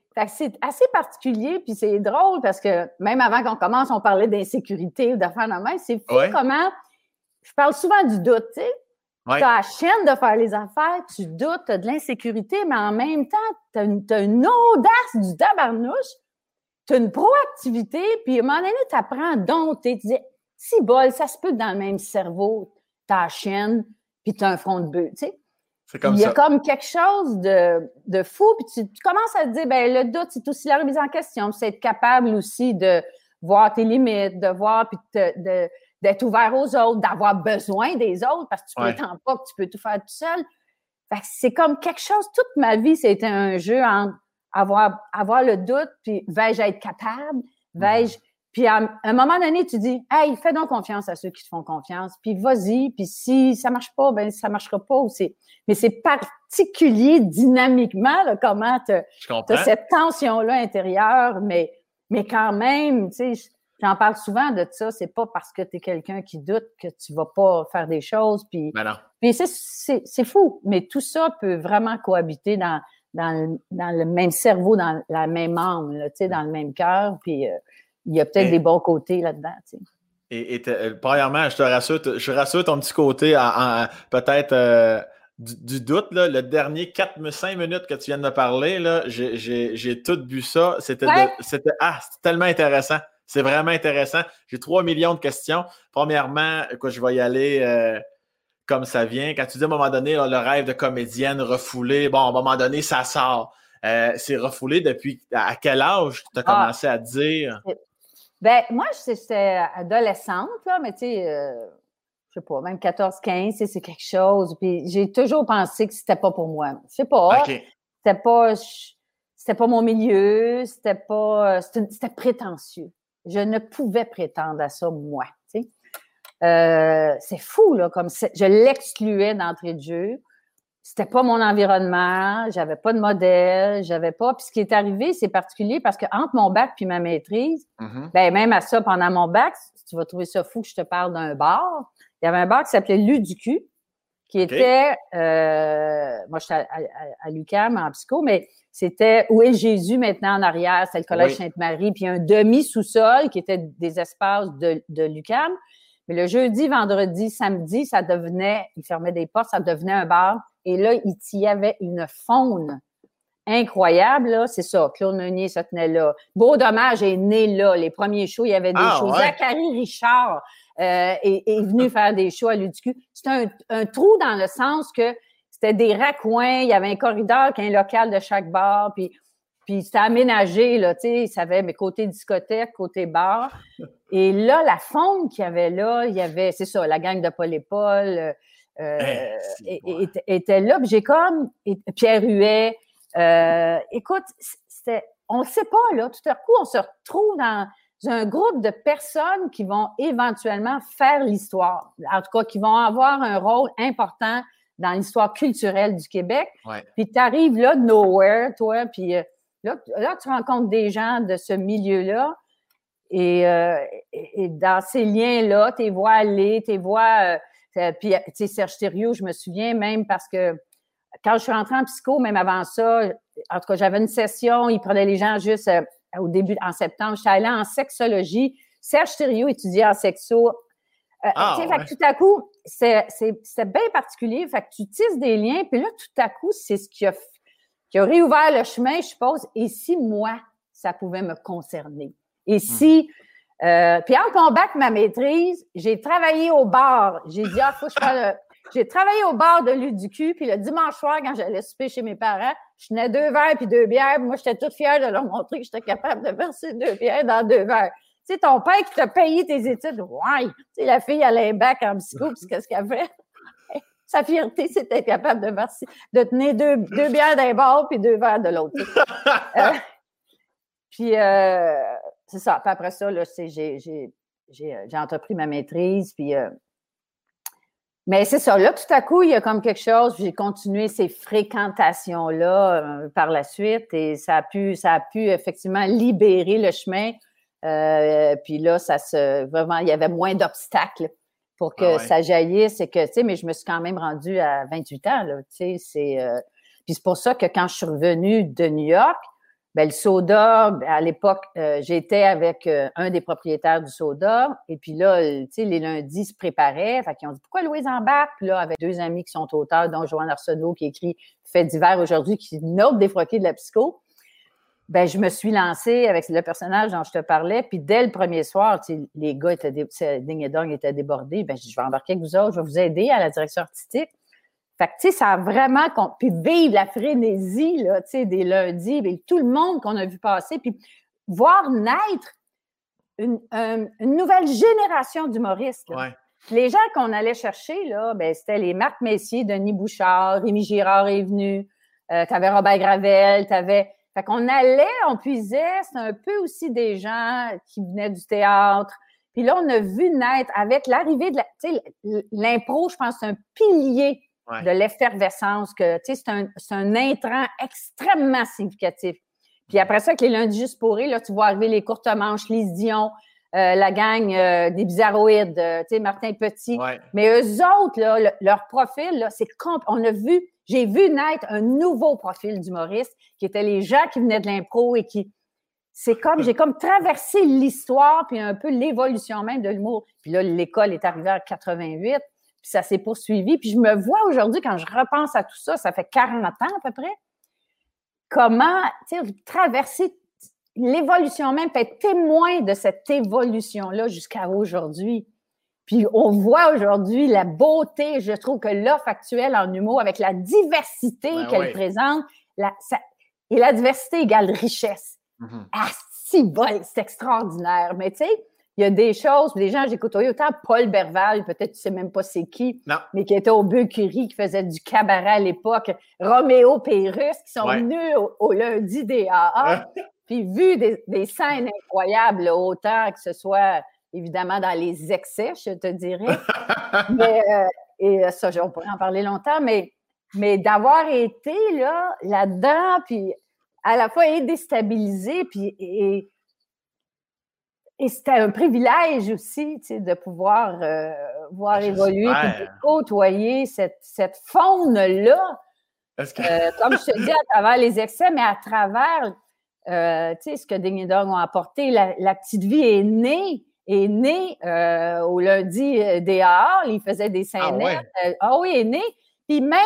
B: assez particulier, puis c'est drôle parce que même avant qu'on commence, on parlait d'insécurité ou d'affaires de main. C'est fou comment. Je parle souvent du doute, tu sais. Tu as la chaîne de faire les affaires, tu doutes, tu as de l'insécurité, mais en même temps, tu as, une audace du tabarnouche, tu as une proactivité, puis à un moment donné, tu apprends à dompter. Tu dis, si bol, ça se peut dans le même cerveau, la chaîne, puis tu as un front de bœuf, tu sais. Il y a comme quelque chose de, de fou, puis tu, commences à te dire, ben le doute, c'est aussi la remise en question, c'est être capable aussi de voir tes limites, de voir, puis d'être ouvert aux autres, d'avoir besoin des autres, parce que tu ne prétends pas que tu peux tout faire tout seul. c'est comme quelque chose, toute ma vie, c'était un jeu en avoir, avoir le doute, puis vais-je être capable? Vais-je. Puis à, un moment donné, tu dis, hey, fais donc confiance à ceux qui te font confiance, puis vas-y, puis si ça marche pas, ben ça marchera pas. Mais c'est particulier dynamiquement là, comment tu as cette tension-là intérieure, mais, mais quand même, tu sais, j'en parle souvent de ça, c'est pas parce que tu es quelqu'un qui doute que tu vas pas faire des choses, puis,
A: ben
B: puis c'est fou, mais tout ça peut vraiment cohabiter dans, dans le, dans le même cerveau, dans la même âme, tu sais, dans le même cœur. Puis euh, il y a peut-être des bons côtés là-dedans. Tu sais.
A: Et, euh, premièrement, je te rassure, je rassure ton petit côté en, peut-être euh, du, doute. Là, le dernier 4-5 minutes que tu viens de me parler, j'ai tout bu ça. C'était ah, tellement intéressant. C'est vraiment intéressant. J'ai 3 millions de questions. Premièrement, quoi, je vais y aller comme ça vient. Quand tu dis à un moment donné, le rêve de comédienne refoulé, bon, à un moment donné, ça sort. Euh, c'est refoulé depuis à quel âge tu as ah. commencé à dire?
B: Ben, moi, j'étais adolescente, là, mais tu sais, euh, je sais pas, même 14, 15, c'est quelque chose. Puis j'ai toujours pensé que c'était pas pour moi. Je sais pas. C'était pas, c'était pas mon milieu, c'était pas, c'était prétentieux. Je ne pouvais prétendre à ça, moi. Euh, c'est fou, là, comme je l'excluais d'entrée de jeu. C'était pas mon environnement, j'avais pas de modèle, j'avais pas. Puis ce qui est arrivé, c'est particulier parce que entre mon bac puis ma maîtrise, mm-hmm. ben même à ça, pendant mon bac, tu vas trouver ça fou que je te parle d'un bar. Il y avait un bar qui s'appelait Luducu, qui était, euh, moi j'étais à, à, l'UCAM en psycho, mais c'était où est Jésus maintenant en arrière, c'est le collège Sainte-Marie, puis un demi sous-sol qui était des espaces de, de l'UCAM. Mais le jeudi, vendredi, samedi, ça devenait, il fermait des portes, ça devenait un bar. Et là, il y avait une faune incroyable, là. C'est ça. Claude Meunier se tenait là. Beau Dommage est né là. Les premiers shows, il y avait des ah, shows. Zachary Richard euh, est, venu faire des shows à l'UDQ. C'était un, trou dans le sens que c'était des raccoins. Il y avait un corridor qui est un local de chaque bar. Puis puis c'était aménagé, là, tu sais, ça avait mes côtés discothèque, côté bar. Et là, la faune qu'il y avait là, il y avait, c'est ça, la gang de Paul et Paul euh, eh, était, là. Puis j'ai comme, Pierre Huet, euh, écoute, c'était, on ne sait pas, là, tout à coup, on se retrouve dans un groupe de personnes qui vont éventuellement faire l'histoire. En tout cas, qui vont avoir un rôle important dans l'histoire culturelle du Québec. Puis tu arrives là de nowhere, toi, puis... Euh, Là, tu rencontres des gens de ce milieu-là et, euh, dans ces liens-là, tes voix aller, tes. Euh, puis, tu sais, Serge Thériault, je me souviens même parce que quand je suis rentrée en psycho, même avant ça, en tout cas, j'avais une session, il prenait les gens juste euh, au début, en septembre. J'étais allée en sexologie. Serge Thériault étudiait en sexo. Ah, fait que tout à coup, c'est bien particulier. Fait que tu tisses des liens, puis là, tout à coup, c'est ce qui a qui a réouvert le chemin, je suppose. Et si moi, ça pouvait me concerner? Et hmm. si. Euh, puis en mon bac, ma maîtrise, j'ai travaillé au bar. J'ai dit, ah, faut que je fasse. J'ai travaillé au bar de l'UDQ, puis le dimanche soir, quand j'allais souper chez mes parents, je tenais deux verres puis deux bières. Moi, j'étais toute fière de leur montrer que j'étais capable de verser deux bières dans deux verres. Tu sais, ton père qui t'a payé tes études, ouais. Tu sais, la fille, elle a un bac en psycho, puis qu'est-ce qu'elle fait? Sa fierté, c'était capable de, de tenir deux, deux bières d'un bord puis deux verres de l'autre. Euh, puis, euh, c'est ça. Puis après ça, j'ai entrepris ma maîtrise. Puis, euh, mais c'est ça. Là, tout à coup, il y a comme quelque chose. J'ai continué ces fréquentations-là par la suite et ça a pu, ça a pu effectivement libérer le chemin. puis là, ça se, vraiment, il y avait moins d'obstacles pour ah que ça jaillisse et que, tu sais, mais je me suis quand même rendue à 28 ans, là, tu sais, c'est... Euh, puis c'est pour ça que quand je suis revenue de New York, ben, le soda, ben, à l'époque, euh, j'étais avec euh, un des propriétaires du soda. Et puis là, tu sais, les lundis se préparaient. Fait qu'ils ont dit, pourquoi Louise embarque? Puis avec deux amis qui sont auteurs, dont Joanne Arsenault, qui écrit Fait d'hiver aujourd'hui, qui note des de la psycho ben, je me suis lancée avec le personnage dont je te parlais. Puis dès le premier soir, les gars étaient ding et étaient débordés. Ben, je vais embarquer avec vous autres, je vais vous aider à la direction artistique. Fait que, tu sais, ça a vraiment... Puis vivre la frénésie, là, tu sais, des lundis, tout le monde qu'on a vu passer, puis voir naître une, nouvelle génération d'humoristes. les gens qu'on allait chercher, là, ben, c'était les Marc Messier, Denis Bouchard, Rémi Girard est venu, euh, tu avais Robert Gravel, tu avais. Fait qu'on allait, on puisait, c'est un peu aussi des gens qui venaient du théâtre. Puis là, on a vu naître avec l'arrivée de la. Tu sais, l'impro, je pense, c'est un pilier de l'effervescence, que, tu sais, c'est un, un intrant extrêmement significatif. Puis après ça, avec les lundis juste pourris, là, tu vois arriver les courtes manches, les Dion, euh, la gang euh, des bizarroïdes, euh, tu sais, Martin Petit. Mais eux autres, là, leur profil, c'est on a vu, j'ai vu naître un nouveau profil d'humoriste qui étaient les gens qui venaient de l'impro et qui, c'est comme, j'ai comme traversé l'histoire puis un peu l'évolution même de l'humour. Puis là, l'école est arrivée en 88, puis ça s'est poursuivi. Puis je me vois aujourd'hui, quand je repense à tout ça, ça fait 40 ans à peu près, comment, traverser l'évolution même, peut être témoin de cette évolution-là jusqu'à aujourd'hui. Puis on voit aujourd'hui la beauté, je trouve que l'offre actuelle en humour, avec la diversité qu'elle présente, et la diversité égale richesse. Mm-hmm. Ah, si bon, c'est extraordinaire. Mais tu sais, il y a des choses, des gens, j'écoute autant Paul Berval, peut-être tu sais même pas c'est qui, mais qui était au Bucurie, qui faisait du cabaret à l'époque, Roméo Pérus, qui sont venus au, lundi des AA, puis vu des, scènes incroyables, autant que ce soit évidemment dans les excès, je te dirais. mais, euh, et ça, on pourrait en parler longtemps, mais, mais d'avoir été là, là-dedans, puis à la fois être déstabilisé, puis et, et c'était un privilège aussi, tu sais, de pouvoir euh, voir évoluer, puis de côtoyer cette, cette faune-là. Euh, comme je te dis, à travers les excès, mais à travers euh, tu sais, ce que Ding Dong ont apporté. La, petite vie est née, est née euh, au lundi des Halles. Il faisait des ah scénettes. Ah, oui, est née. Puis même,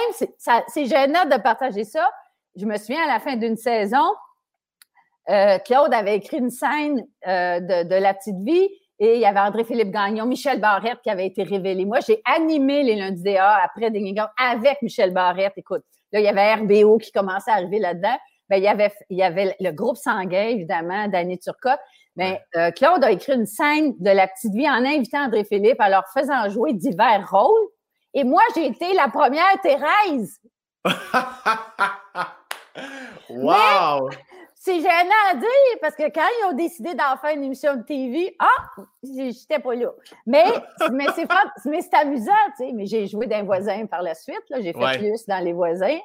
B: c'est gênant de partager ça. Je me souviens, à la fin d'une saison, Claude avait écrit une scène de, La petite vie et il y avait André-Philippe Gagnon, Michel Barrette qui avait été révélé. Moi, j'ai animé les lundis des après Dong avec Michel Barrette. Écoute, là, il y avait RBO qui commençait à arriver là-dedans. Ben, il, y avait, il y avait le groupe sanguin, évidemment, d'Annie Turcotte. Mais euh, Claude a écrit une scène de La Petite Vie en invitant André Philippe, en leur faisant jouer divers rôles. Et moi, j'ai été la première Thérèse.
A: wow!
B: C'est gênant à dire parce que quand ils ont décidé d'en faire une émission de TV, ah, j'étais pas là. Mais, mais c'est amusant, tu sais. Mais j'ai joué d'un voisin par la suite, j'ai fait plus dans les voisins.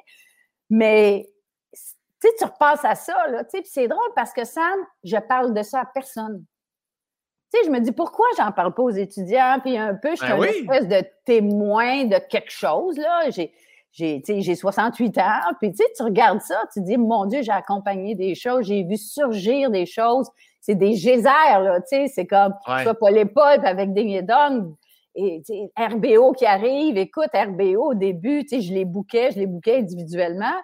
B: Mais tu sais, tu repasses à ça, là, tu sais, c'est drôle parce que Sam, je parle de ça à personne. Tu sais, je me dis, pourquoi j'en parle pas aux étudiants? Puis un peu, je suis ben un espèce de témoin de quelque chose, là. J'ai, j'ai, j'ai 68 ans, puis tu sais, tu regardes ça, tu dis, mon Dieu, j'ai accompagné des choses, j'ai vu surgir des choses. C'est des geysers, là, tu sais, c'est comme, ouais. pas Paul et Paul, avec et Dong, et RBO qui arrive, écoute, RBO au début, tu sais, je les bouquais, je les bouquais individuellement.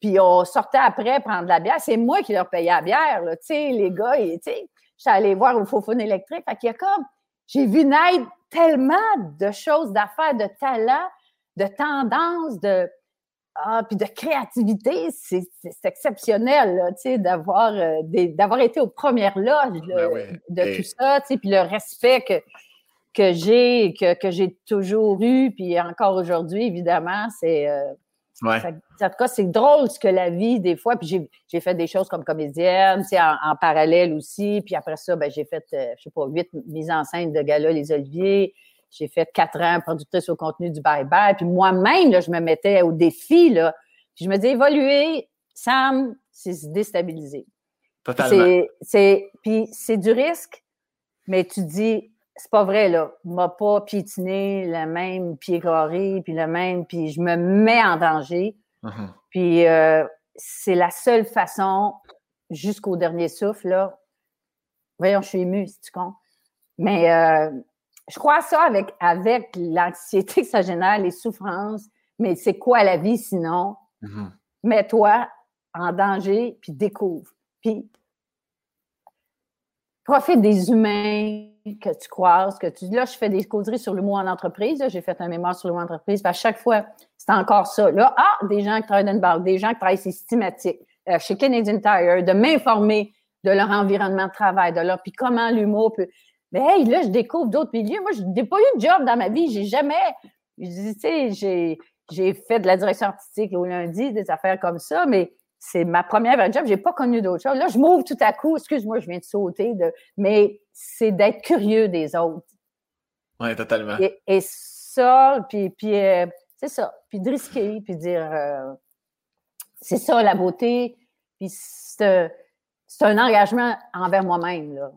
B: Puis on sortait après prendre de la bière. C'est moi qui leur payais la bière, tu sais, les gars, tu sais. J'étais allée voir au Faux électrique. Fait qu'il y a comme, j'ai vu naître tellement de choses, d'affaires, de talents, de tendances, de, ah, puis de créativité, c'est exceptionnel, tu sais, d'avoir euh, d'avoir été aux premières loges ben de tout ça, tu sais, puis le respect que, que j'ai, que, que j'ai toujours eu, puis encore aujourd'hui, évidemment, c'est euh,
A: Ouais.
B: en tout cas, c'est drôle ce que la vie, des fois, puis j'ai fait des choses comme comédienne, en, en parallèle aussi, puis après ça, ben, j'ai fait, euh, je sais pas, huit mises en scène de Gala Les Oliviers, j'ai fait quatre ans productrice au contenu du Bye Bye, puis moi-même, je me mettais au défi, là, puis je me dis, évoluer, Sam, c'est se déstabiliser.
A: Totalement.
B: C'est, puis c'est du risque, mais tu dis, c'est pas vrai, là. M'a pas piétiné le même pied carré, puis le même, puis je me mets en danger. Uh-huh. Puis euh, c'est la seule façon, jusqu'au dernier souffle, là. Voyons, je suis émue, si tu comptes. Mais euh, je crois ça avec, avec l'anxiété que ça génère, les souffrances. Mais c'est quoi la vie sinon? Uh-huh. Mets-toi en danger, puis découvre. Puis profite des humains que tu croises, que tu. Là, je fais des causeries sur le mot en entreprise. J'ai fait un mémoire sur le mot en entreprise. à chaque fois, c'est encore ça. Là, ah, des gens qui travaillent dans une barre, des gens qui travaillent systématique. Euh, chez Canadian Tire, de m'informer de leur environnement de travail, de leur. Puis comment l'humour peut. Mais hey, là, je découvre d'autres milieux. Moi, je n'ai pas eu de job dans ma vie. J'ai jamais. Tu sais, j'ai fait de la direction artistique au lundi, des affaires comme ça, mais c'est ma première vraie job. J'ai pas connu d'autres choses. Là, je m'ouvre tout à coup. Excuse-moi, je viens de sauter. De... Mais c'est d'être curieux des autres.
A: Oui, totalement.
B: Et, ça, puis, puis euh, c'est ça. Puis de risquer, puis dire euh, c'est ça la beauté. Puis c'est un engagement envers moi-même. Là.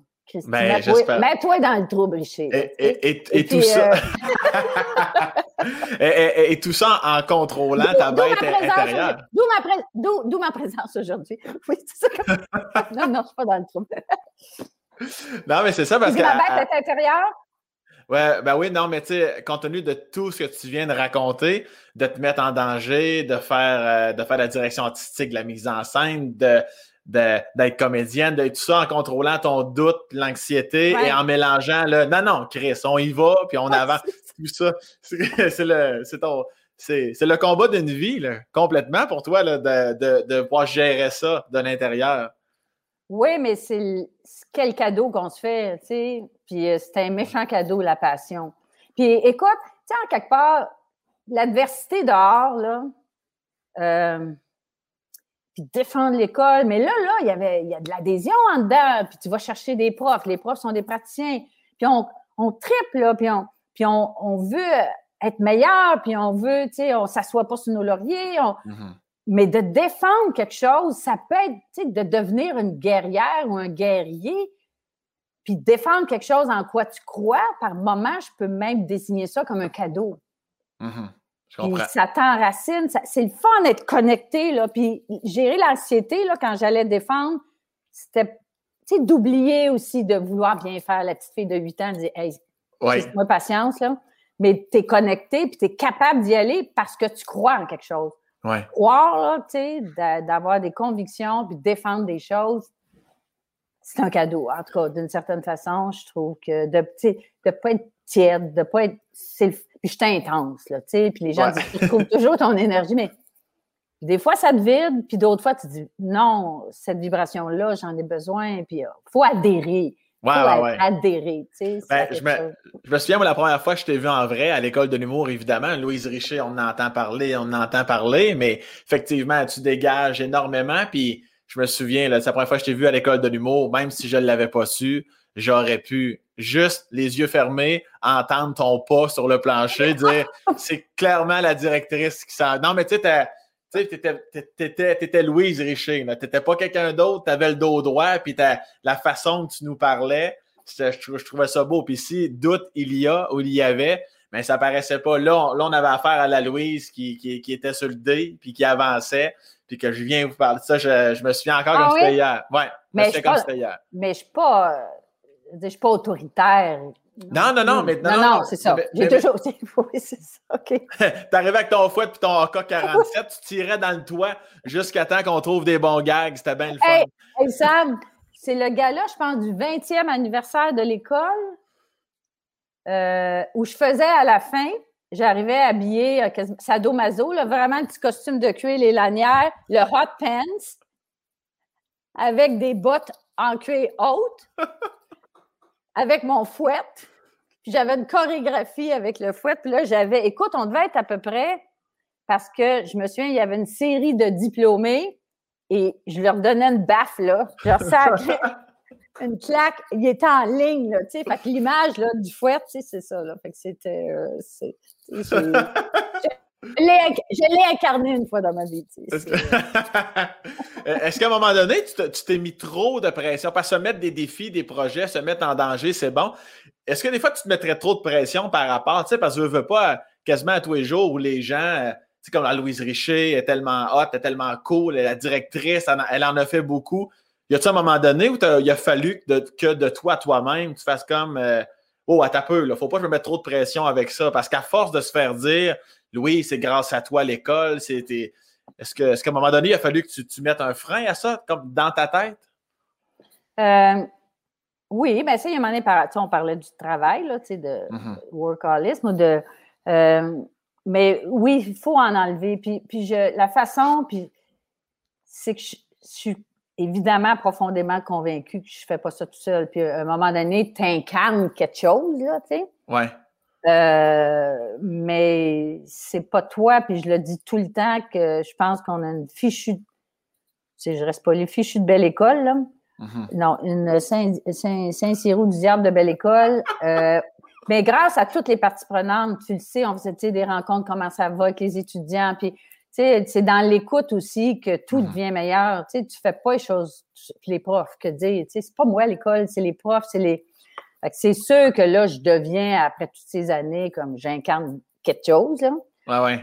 A: Ben,
B: mets-toi dans le trouble, Richard.
A: Et, tout ça. et, tout ça en contrôlant ta bête intérieure.
B: D'où ma, présence aujourd'hui. Oui, c'est ça. non, non, je suis pas dans le trouble.
A: non, mais c'est ça parce que.
B: Ma bête est intérieure?
A: Ouais, ben oui, non, mais tu sais, compte tenu de tout ce que tu viens de raconter, de te mettre en danger, de faire, euh, de faire la direction artistique, de la mise en scène, de, d'être comédienne, de tout ça en contrôlant ton doute, l'anxiété et en mélangeant le non, non, Chris, on y va, puis on avance. tout ça. C'est le, c'est le combat d'une vie, là, complètement pour toi, là, de, de, de pouvoir gérer ça de l'intérieur.
B: Oui, mais c'est quel cadeau qu'on se fait, tu sais. Puis euh, c'est un méchant cadeau, la passion. Puis écoute, tu sais, en quelque part, l'adversité dehors, là, euh, puis défendre l'école. Mais là, là, il y avait il y a de l'adhésion en dedans. Puis tu vas chercher des profs. Les profs sont des praticiens. Puis on, on triple, là, puis on, puis on, veut être meilleur, puis on veut, tu sais, on s'assoit pas sur nos lauriers. Mm-hmm. Mais de défendre quelque chose, ça peut être, tu sais, de devenir une guerrière ou un guerrier, puis défendre quelque chose en quoi tu crois, par moment, je peux même désigner ça comme un cadeau.
A: Mm-hmm.
B: Puis ça t'enracine. C'est le fun d'être connecté. Là. Puis gérer l'anxiété, là, quand j'allais défendre, c'était d'oublier aussi de vouloir bien faire. La petite fille de 8 ans dit Hey, moi patience, là. Mais tu es connecté, puis tu es capable d'y aller parce que tu crois en quelque chose.
A: Ouais.
B: Croire, tu sais, d'avoir des convictions, puis défendre des choses, c'est un cadeau. En tout cas, d'une certaine façon, je trouve que de ne pas être tiède, de ne pas être. Puis je suis intense, là, tu sais. Puis les gens disent, tu trouves toujours ton énergie, mais des fois, ça te vide, puis d'autres fois, tu dis, non, cette vibration-là, j'en ai besoin, puis il euh, faut adhérer.
A: Ouais, ouais, ouais.
B: adhérer, tu sais.
A: Ben, je, me, je, me, souviens, moi, la première fois que je t'ai vu en vrai à l'école de l'humour, évidemment, Louise Richer, on en entend parler, on en entend parler, mais effectivement, tu dégages énormément, puis je me souviens, c'est la première fois que je t'ai vu à l'école de l'humour, même si je ne l'avais pas su, j'aurais pu juste les yeux fermés, entendre ton pas sur le plancher, dire c'est clairement la directrice qui s'en. Non, mais tu sais, t'étais Louise Richer. Tu n'étais pas quelqu'un d'autre, tu avais le dos droit, puis la façon que tu nous parlais, je, trouvais ça beau. Puis si doute il y a ou il y avait, mais ça paraissait pas. Là, on, là, on avait affaire à la Louise qui, qui, était sur le dé, puis qui avançait, puis que je viens vous parler de ça. Je, me souviens encore
B: ah
A: comme c'était hier. Ouais,
B: mais je comme c'était hier. Mais je suis pas je ne suis pas autoritaire.
A: Non, non, non, mais
B: non, non, c'est ça. J'ai toujours. Oui, c'est ça. OK.
A: T'arrivais avec ton fouet et ton AK-47, tu tirais dans le toit jusqu'à temps qu'on trouve des bons gags. C'était bien le fun.
B: Hey, Sam, c'est le gars-là, je pense, du 20e anniversaire de l'école euh, où je faisais à la fin. J'arrivais habillée euh, sadomaso, là, vraiment un petit costume de cuir, les lanières, le hot pants, avec des bottes en cuir haute avec mon fouet. Puis j'avais une chorégraphie avec le fouet. Puis là, j'avais, écoute, on devait être à peu près, parce que je me souviens, il y avait une série de diplômés et je leur donnais une baffe, là. Genre, ça, une claque. Il était en ligne, là, tu sais. Fait que l'image, là, du fouet, tu sais, c'est ça, là. Fait que c'était. Euh, je l'ai incarné une fois dans ma vie.
A: Est-ce qu'à un moment donné, tu t'es mis trop de pression? Parce que se mettre des défis, des projets, se mettre en danger, c'est bon. Est-ce que des fois, tu te mettrais trop de pression par rapport, tu sais, parce que je veux pas quasiment à tous les jours où les gens, tu sais, comme la Louise Richer est tellement hot, est tellement cool, la directrice, elle, en a fait beaucoup. Y a-tu un moment donné où il a fallu que de, toi, toi-même, tu fasses comme euh, Oh, à ta peu, il faut pas que je me mette trop de pression avec ça. Parce qu'à force de se faire dire Louis, c'est grâce à toi l'école. C'était. Est-ce qu'à est un moment donné, il a fallu que tu, mettes un frein à ça, comme dans ta tête?
B: Euh, oui, bien ça, il y a un moment donné, on parlait du travail, là, de mm-hmm. workholisme de. Euh, mais oui, il faut en enlever. Puis, puis je, la façon, puis c'est que je, suis évidemment profondément convaincu que je ne fais pas ça tout seul. Puis à un moment donné, tu incarnes quelque chose, là, tu sais.
A: Ouais.
B: Euh, mais c'est pas toi, puis je le dis tout le temps que je pense qu'on a une fichue, je reste pas les fichus de belle école, là. Mm-hmm. Non, une Saint-Cyrou du diable de belle école. Euh, mais grâce à toutes les parties prenantes, tu le sais, on faisait des rencontres, comment ça va avec les étudiants, puis c'est dans l'écoute aussi que tout mm-hmm. devient meilleur. Tu sais, fais pas les choses, les profs, que dire. Tu sais, c'est pas moi l'école, c'est les profs, c'est les. C'est sûr que là, je deviens, après toutes ces années, comme j'incarne quelque chose, là.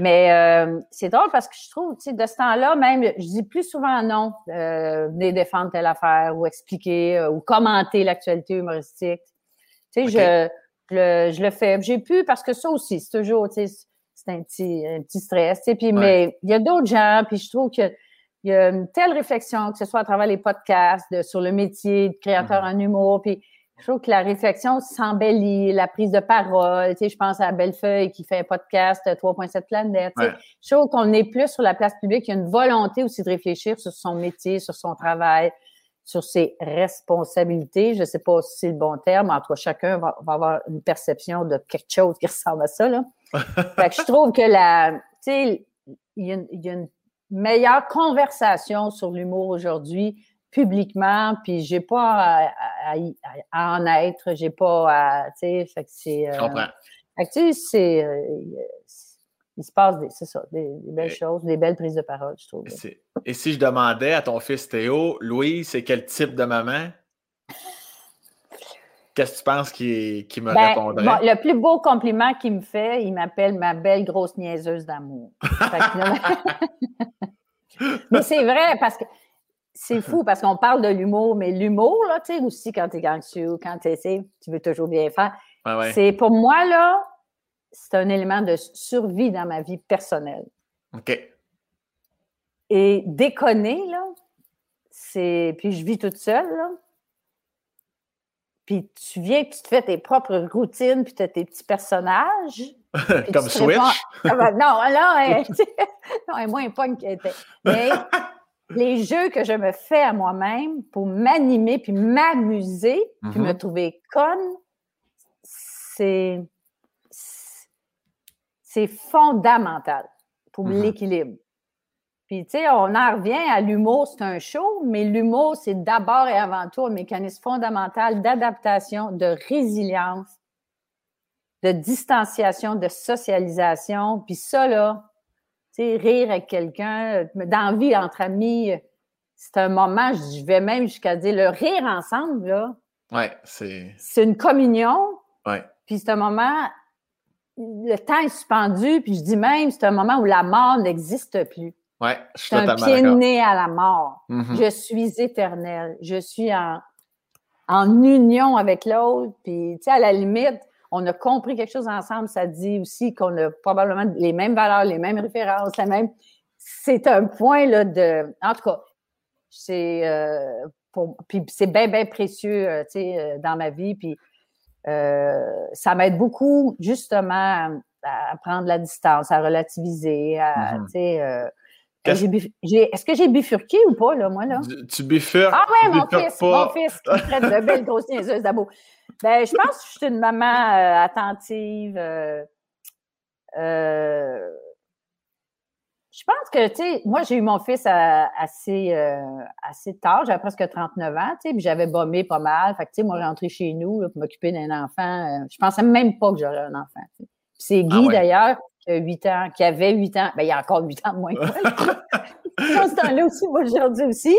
B: Mais euh, c'est drôle parce que je trouve, tu sais, de ce temps-là, même, je dis plus souvent non, euh, venir défendre telle affaire ou expliquer euh, ou commenter l'actualité humoristique. Tu sais, je, je, je, le fais. J'ai pu parce que ça aussi, c'est toujours, tu sais, c'est un petit, un petit stress. Tu sais, puis, mais il y a d'autres gens, puis je trouve que il y a une telle réflexion, que ce soit à travers les podcasts, sur le métier de créateur mm-hmm. en humour, puis je trouve que la réflexion s'embellit, la prise de parole. Tu sais, je pense à Bellefeuille qui fait un podcast 3.7 euh, planètes. Je trouve qu'on est plus sur la place publique. Il y a une volonté aussi de réfléchir sur son métier, sur son travail, sur ses responsabilités. Je ne sais pas si c'est le bon terme. En tout cas, chacun va, avoir une perception de quelque chose qui ressemble à ça. Là. fait que je trouve que la, tu sais, il y, a une meilleure conversation sur l'humour aujourd'hui publiquement, puis j'ai pas à, en être, j'ai pas à, tu sais, fait que c'est...
A: Euh, comprends.
B: Fait que tu sais, c'est... Euh, il se passe, c'est ça, des, belles choses, des belles prises de parole, je trouve.
A: Et, si je demandais à ton fils Théo, Louis, c'est quel type de maman? Qu'est-ce que tu penses qu'il me ben, répondrait?
B: le plus beau compliment qu'il me fait, il m'appelle ma belle grosse niaiseuse d'amour. Mais c'est vrai, parce que c'est fou parce qu'on parle de l'humour, mais l'humour, là, tu sais, aussi quand tu es anxieux, quand tu tu veux toujours bien faire. C'est pour moi, là, c'est un élément de survie dans ma vie personnelle.
A: OK.
B: Et déconner, là, c'est. Puis je vis toute seule, là. Puis tu viens, tu te fais tes propres routines, puis tu as tes petits personnages.
A: Comme Switch?
B: Ah ben, non, là, elle, non, elle est moins punk qu'elle était. Mais les jeux que je me fais à moi-même pour m'animer puis m'amuser puis me mhm. trouver conne, c'est c'est fondamental pour mhm. l'équilibre. Puis, tu sais, on en revient à l'humour, c'est un show, mais l'humour, c'est d'abord et avant tout un mécanisme fondamental d'adaptation, de résilience, de distanciation, de socialisation. Puis ça, là, sais, rire avec quelqu'un, dans vie entre amis, c'est un moment, je vais même jusqu'à dire le rire ensemble, là.
A: Ouais, c'est.
B: C'est une communion.
A: Ouais.
B: Puis c'est un moment, le temps est suspendu, puis je dis même, c'est un moment où la mort n'existe plus.
A: Ouais, je
B: suis un pied né à la mort. Mm-hmm. Je suis éternel. Je suis en, en union avec l'autre. Puis, tu sais, à la limite, on a compris quelque chose ensemble, ça dit aussi qu'on a probablement les mêmes valeurs, les mêmes références, la même. C'est un point là de. En tout cas, c'est euh, puis c'est bien, bien précieux, euh, euh, dans ma vie. Puis ça m'aide beaucoup, justement, à, prendre la distance, à relativiser, à, mm-hmm. sais. Est-ce que j'ai bifurqué ou pas, là, moi, là?
A: Tu bifurques.
B: Ah ouais, mon fils, mon fils, qui traite de belle grosse niaiseuse d'abo. Ben, je pense que je suis une maman euh, attentive. Euh, euh, je pense que, tu sais, moi, j'ai eu mon fils assez, assez tard. J'avais presque 39 ans, tu sais, puis j'avais bombé pas mal. Fait que, tu sais, moi, rentré chez nous pour m'occuper d'un enfant. je pensais même pas que j'aurais un enfant. C'est ah Guy, d'ailleurs, qui a 8 ans, qui avait 8 ans. Ben, il y a encore 8 ans de moins que moi. ce temps-là aussi, aujourd'hui aussi.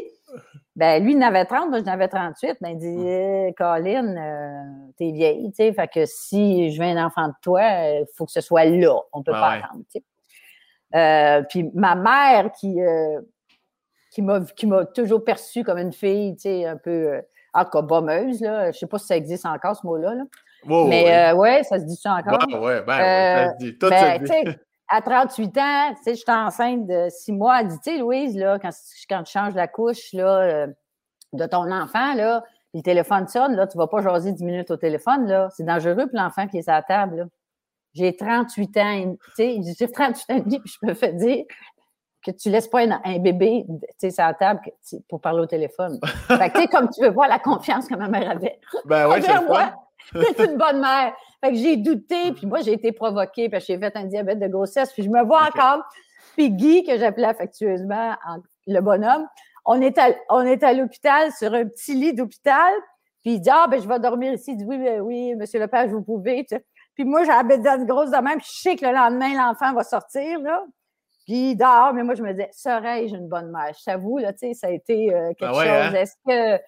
B: Ben, lui, il en avait 30, moi, j'en avais 38. Ben, il dit, hum. eh, Colin, euh, t'es vieille, tu sais. Fait que si je veux un enfant de toi, il faut que ce soit là. On peut pas attendre, tu sais. Euh, puis ma mère qui, euh, qui m'a toujours perçue comme une fille, tu sais, un peu, en cas, bommeuse, là. Je sais pas si ça existe encore, ce mot-là, là. Mais ouais. ça se dit ça encore?
A: Ouais, ouais, ben, ça se dit. Tout ben,
B: se dit à 38 ans, tu sais, j'étais enceinte de six mois. Elle dit, tu sais, Louise, là, quand, quand tu changes la couche là, euh, de ton enfant, là, le téléphone sonne, là, tu vas pas jaser 10 minutes au téléphone, là. C'est dangereux pour l'enfant qui est à la table, J'ai 38 ans, tu sais, j'ai 38 ans et demi, puis je me fais dire, que tu laisses pas un, bébé, tu sais, sur la table pour parler au téléphone. fait que, tu sais, comme tu veux voir la confiance que ma mère avait.
A: Ben oui, c'est moi.
B: C'est une bonne mère. Fait que j'ai douté, puis moi, j'ai été provoquée, puis j'ai fait un diabète de grossesse, puis je me vois encore. Puis Guy, que j'appelais affectueusement le bonhomme, on est à, on est à l'hôpital sur un petit lit d'hôpital, puis il dit Ah, ben, je vais dormir ici. Il dit Oui, ben, oui, monsieur Lepage, vous pouvez. Puis moi, j'ai la bedaine grosse de même, puis je sais que le lendemain, l'enfant va sortir, là. Puis il dort, mais moi, je me disais, serais-je une bonne mère? Je t'avoue, là, tu sais, ça a été euh, quelque ah chose. Hein? Est-ce que.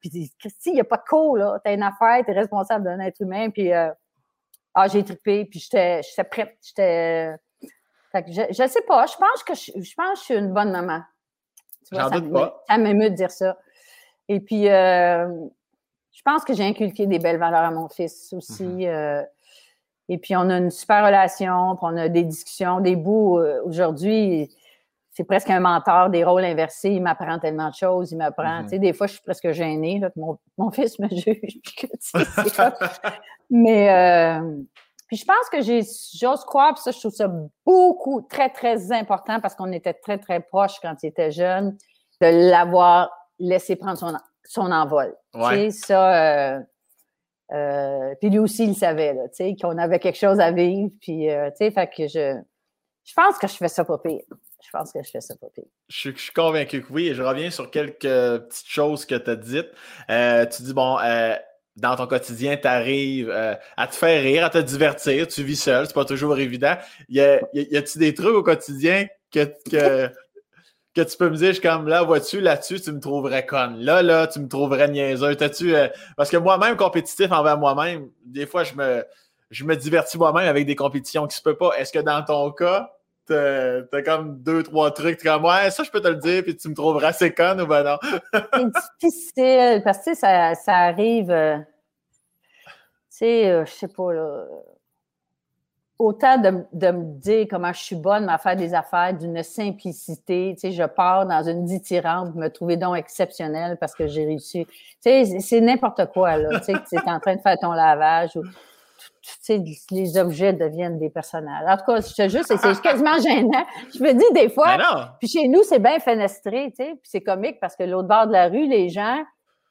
B: Puis, Christy, il n'y a pas de cours, là. T'as une affaire, t'es responsable d'un être humain, puis. Euh, ah, j'ai trippé, puis j'étais prête. J'étais. je, je sais pas, je pense que je, je pense que je suis une bonne maman.
A: Doute pas.
B: Ça m'émeut de dire ça. Et puis, euh, je pense que j'ai inculqué des belles valeurs à mon fils aussi. Mm-hmm. Euh, et puis, on a une super relation, puis on a des discussions, des bouts. Euh, aujourd'hui, c'est presque un mentor, des rôles inversés. Il m'apprend tellement de choses. Il m'apprend. Mm-hmm. Tu sais, des fois, je suis presque gênée que mon, mon, fils me juge. Mais, puis je pense que j'ai, j'ose croire, puis ça, je trouve ça beaucoup, très, très important parce qu'on était très, très proches quand il était jeune, de l'avoir laissé prendre son, son envol. Tu sais, ça. Euh, euh, puis lui aussi, il savait, là, tu sais, qu'on avait quelque chose à vivre. Puis, euh, tu sais, fait que je, je pense que je fais ça pas pire. Je pense que je fais ça pas pire.
A: Je, suis convaincu que oui. Et je reviens sur quelques petites choses que tu as dites. tu dis, bon, dans ton quotidien, tu arrives à te faire rire, à te divertir, tu vis seul, c'est pas toujours évident. Y a-t-il des trucs au quotidien que, que, que tu peux me dire, je suis comme là, vois-tu, là-dessus, tu me trouverais conne. Là, là, tu me trouverais niaiseux. tu euh, parce que moi-même, compétitif envers moi-même, des fois, je me, je me divertis moi-même avec des compétitions qui se peut pas. Est-ce que dans ton cas, t'as as comme deux, trois trucs, comme ouais, ça, je peux te le dire, puis tu me trouveras assez ou ben non?
B: c'est difficile parce que ça, ça arrive. Euh, tu sais, euh, je sais pas, là autant de, me dire comment je suis bonne à faire des affaires d'une simplicité. Tu sais, je pars dans une dithyrambe, me trouver donc exceptionnelle parce que j'ai réussi. Tu sais, c'est n'importe quoi, là. Tu sais, tu es en train de faire ton lavage ou, les objets deviennent des personnages. En tout cas, je te juste, c'est quasiment gênant. Je me dis des fois, puis chez nous, c'est bien fenestré, tu sais, puis c'est comique parce que l'autre bord de la rue, les gens,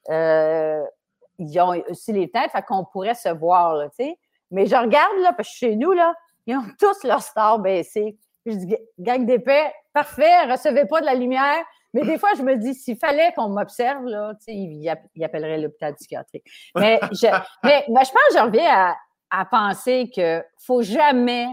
B: euh, ils ont aussi les têtes, fait qu'on pourrait se voir, là, tu sais. Mais je regarde, là, parce que chez nous, là, ils ont tous leur star baissé. Je dis, gang d'épais, parfait, recevez pas de la lumière. Mais des fois, je me dis, s'il fallait qu'on m'observe, là, tu sais, il, appellerait l'hôpital psychiatrique. Mais je, mais, je pense que je reviens à, penser qu'il faut jamais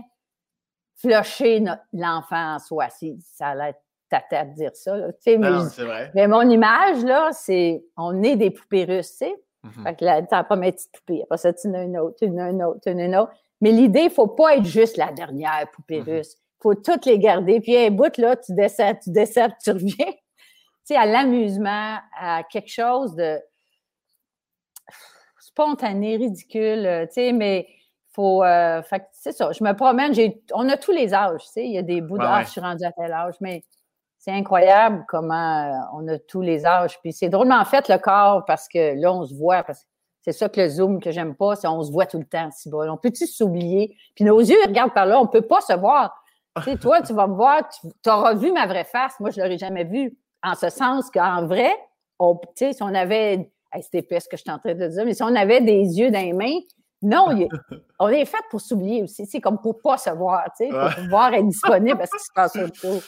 B: flusher l'enfant en soi. Si, ça a l'air tata de dire ça. Là, mais, vrai. mais mon image, là, c'est on est des poupées russes, tu sais. Mm-hmm. Fait que là, t'as pas mes petites poupées. Après ça, tu en as une autre, tu en as une autre, tu en as une autre. Mais l'idée, il ne faut pas être juste la dernière poupée mm-hmm. russe. Il faut toutes les garder. Puis un bout, là, tu descends, tu descends, tu reviens. tu sais, à l'amusement, à quelque chose de spontané, ridicule, euh, tu sais, mais faut. Euh, c'est ça. Je me promène, on a tous les âges, tu sais. Il y a des bouts d'âge, je suis rendue à tel âge, mais c'est incroyable comment euh, on a tous les âges. Puis c'est drôlement fait le corps parce que là, on se voit. Parce c'est ça que le Zoom que j'aime pas, c'est on se voit tout le temps, si bon. On peut-tu s'oublier? Puis nos yeux regardent par là, on peut pas se voir. Tu sais, toi, tu vas me voir, tu auras vu ma vraie face. Moi, je l'aurais jamais vue. En ce sens qu'en vrai, on, si on avait, c'était épais ce que je suis en train de dire, mais si on avait des yeux dans les mains, non, on est fait pour s'oublier aussi. C'est comme pour pas se voir, tu sais, pour pouvoir être disponible à ce qui se passe autour.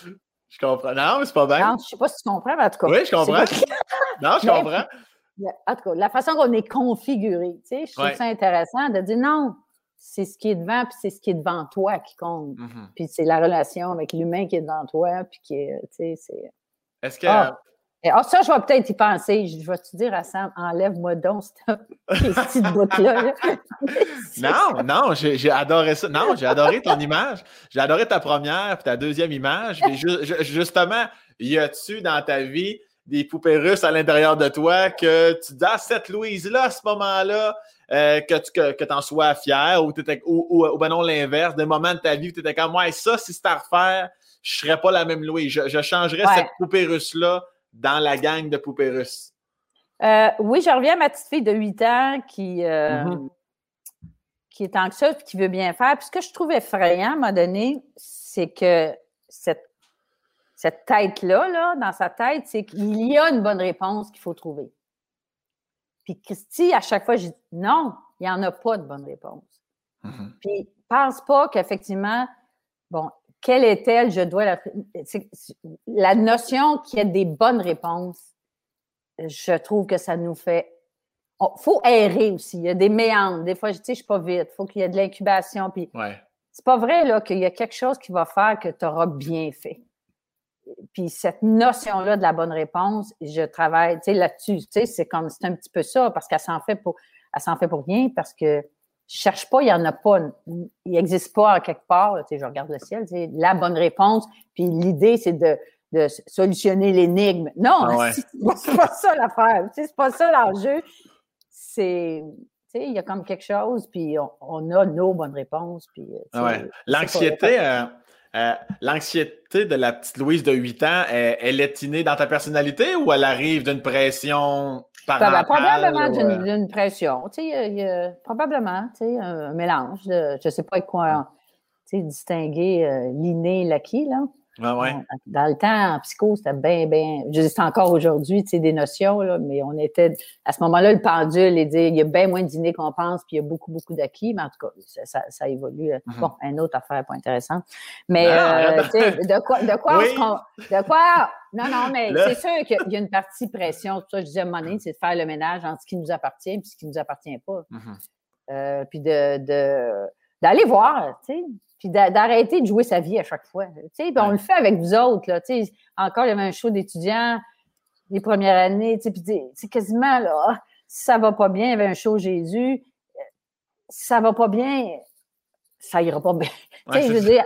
A: Je comprends. Non, mais c'est pas bien.
B: Non, je sais pas si tu comprends, mais en tout cas.
A: Oui, je comprends. non, je comprends
B: en tout cas, la façon qu'on est configuré, tu sais, je trouve ça intéressant de dire non, c'est ce qui est devant, puis c'est ce qui est devant toi qui compte. Mm-hmm. Puis c'est la relation avec l'humain qui est devant toi, puis qui est, tu sais, c'est...
A: Est-ce que... Ah,
B: ah ça, je vais peut-être y penser. Je vais te dire à Sam, enlève-moi donc cette petite bout-là.
A: non, non, j'ai adoré ça. Non, j'ai adoré ton image. J'ai adoré ta première puis ta deuxième image. Mais justement, y a-tu dans ta vie des poupées russes à l'intérieur de toi, que tu dis à cette Louise-là, à ce moment-là, euh, que tu que, en sois fier, ou, ou, ou, ben non, l'inverse, des moments de ta vie où tu étais comme, ouais, ça, si c'était à refaire, je serais pas la même Louise. Je, changerais cette poupée russe-là dans la gang de poupées russes?
B: Euh, oui, je reviens à ma petite fille de 8 ans qui, euh, mm-hmm. qui est anxieuse et qui veut bien faire. Puis ce que je trouve effrayant à un moment donné, c'est que cette cette tête-là, là, dans sa tête, c'est qu'il y a une bonne réponse qu'il faut trouver. Puis Christy, à chaque fois, je dis non, il n'y en a pas de bonne réponse. Mm-hmm. Puis pense pas qu'effectivement, bon, quelle est-elle, je dois la. La notion qu'il y a des bonnes réponses, je trouve que ça nous fait. Il faut errer aussi. Il y a des méandres. Des fois, je sais, je suis pas vite. Il faut qu'il y ait de l'incubation. Puis
A: ouais.
B: c'est pas vrai là, qu'il y a quelque chose qui va faire que tu auras bien fait. Puis cette notion-là de la bonne réponse, je travaille là-dessus. C'est comme c'est un petit peu ça, parce qu'elle s'en fait pour elle s'en fait pour rien, parce que je cherche pas, il n'y en a pas, il n'existe pas à quelque part. Tu sais, je regarde le ciel, c'est la bonne réponse. Puis l'idée, c'est de, de, solutionner l'énigme. Non, ah c'est pas ça l'affaire. Tu sais, c'est pas ça l'enjeu. C'est, tu sais, il y a comme quelque chose, puis on, a nos bonnes réponses. Puis,
A: ah L'anxiété, euh, euh, l'anxiété de la petite Louise de 8 ans, elle, elle est innée dans ta personnalité ou elle arrive d'une pression
B: probablement d'une pression. Tu sais, y a, probablement, tu sais, un mélange de, je ne sais pas quoi, tu sais, distinguer euh, l'inné et l'acquis, là.
A: Ah ouais.
B: Dans le temps, en psycho, c'était bien, bien. Je dis encore aujourd'hui, tu sais, des notions, là, mais on était. À ce moment-là, le pendule est dit il y a bien moins d'inné qu'on pense, puis il y a beaucoup, beaucoup d'acquis, mais en tout cas, ça, ça, évolue. Mm-hmm. Bon, une autre affaire pas intéressante. Mais, euh, tu sais, de quoi, de quoi, de quoi? Non, non, mais c'est sûr qu'il y a une partie pression. Tout ça, je disais à un moment donné, c'est de faire le ménage entre ce qui nous appartient et ce qui ne nous appartient pas. Mm-hmm. Euh, puis de, d'aller voir, tu sais, puis d'arrêter de jouer sa vie à chaque fois. Tu sais, on le fait avec vous autres, là, tu sais. Encore, il y avait un show d'étudiants les premières années, tu sais, puis c'est quasiment, là, ah, si ça va pas bien, il y avait un show Jésus, si ça va pas bien, ça ira pas bien. tu sais, je veux dire,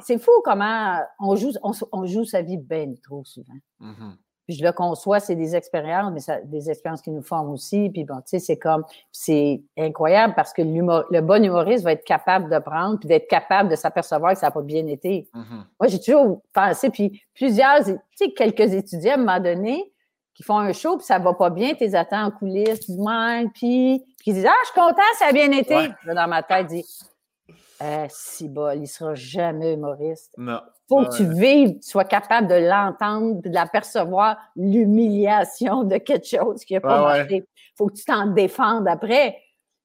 B: c'est fou comment on joue, on, joue sa vie bien trop souvent. Mm-hmm. Puis je le conçois, c'est des expériences, mais ça, des expériences qui nous forment aussi. Puis bon, tu sais, c'est comme, c'est incroyable parce que le bon humoriste va être capable de prendre, puis d'être capable de s'apercevoir que ça n'a pas bien été. Mm-hmm. Moi, j'ai toujours pensé, puis plusieurs, tu sais, quelques étudiants à un moment donné, qui font un show, puis ça va pas bien, tu attends en coulisses, tu dis, puis, puis ils disent, ah, je suis content, ça a bien été. dans ma tête, dis, eh, si bol, il sera jamais humoriste.
A: Non.
B: Faut que tu vives, tu sois capable de l'entendre, de l'apercevoir, l'humiliation de quelque chose qui n'a pas marché. Faut que tu t'en défendes après,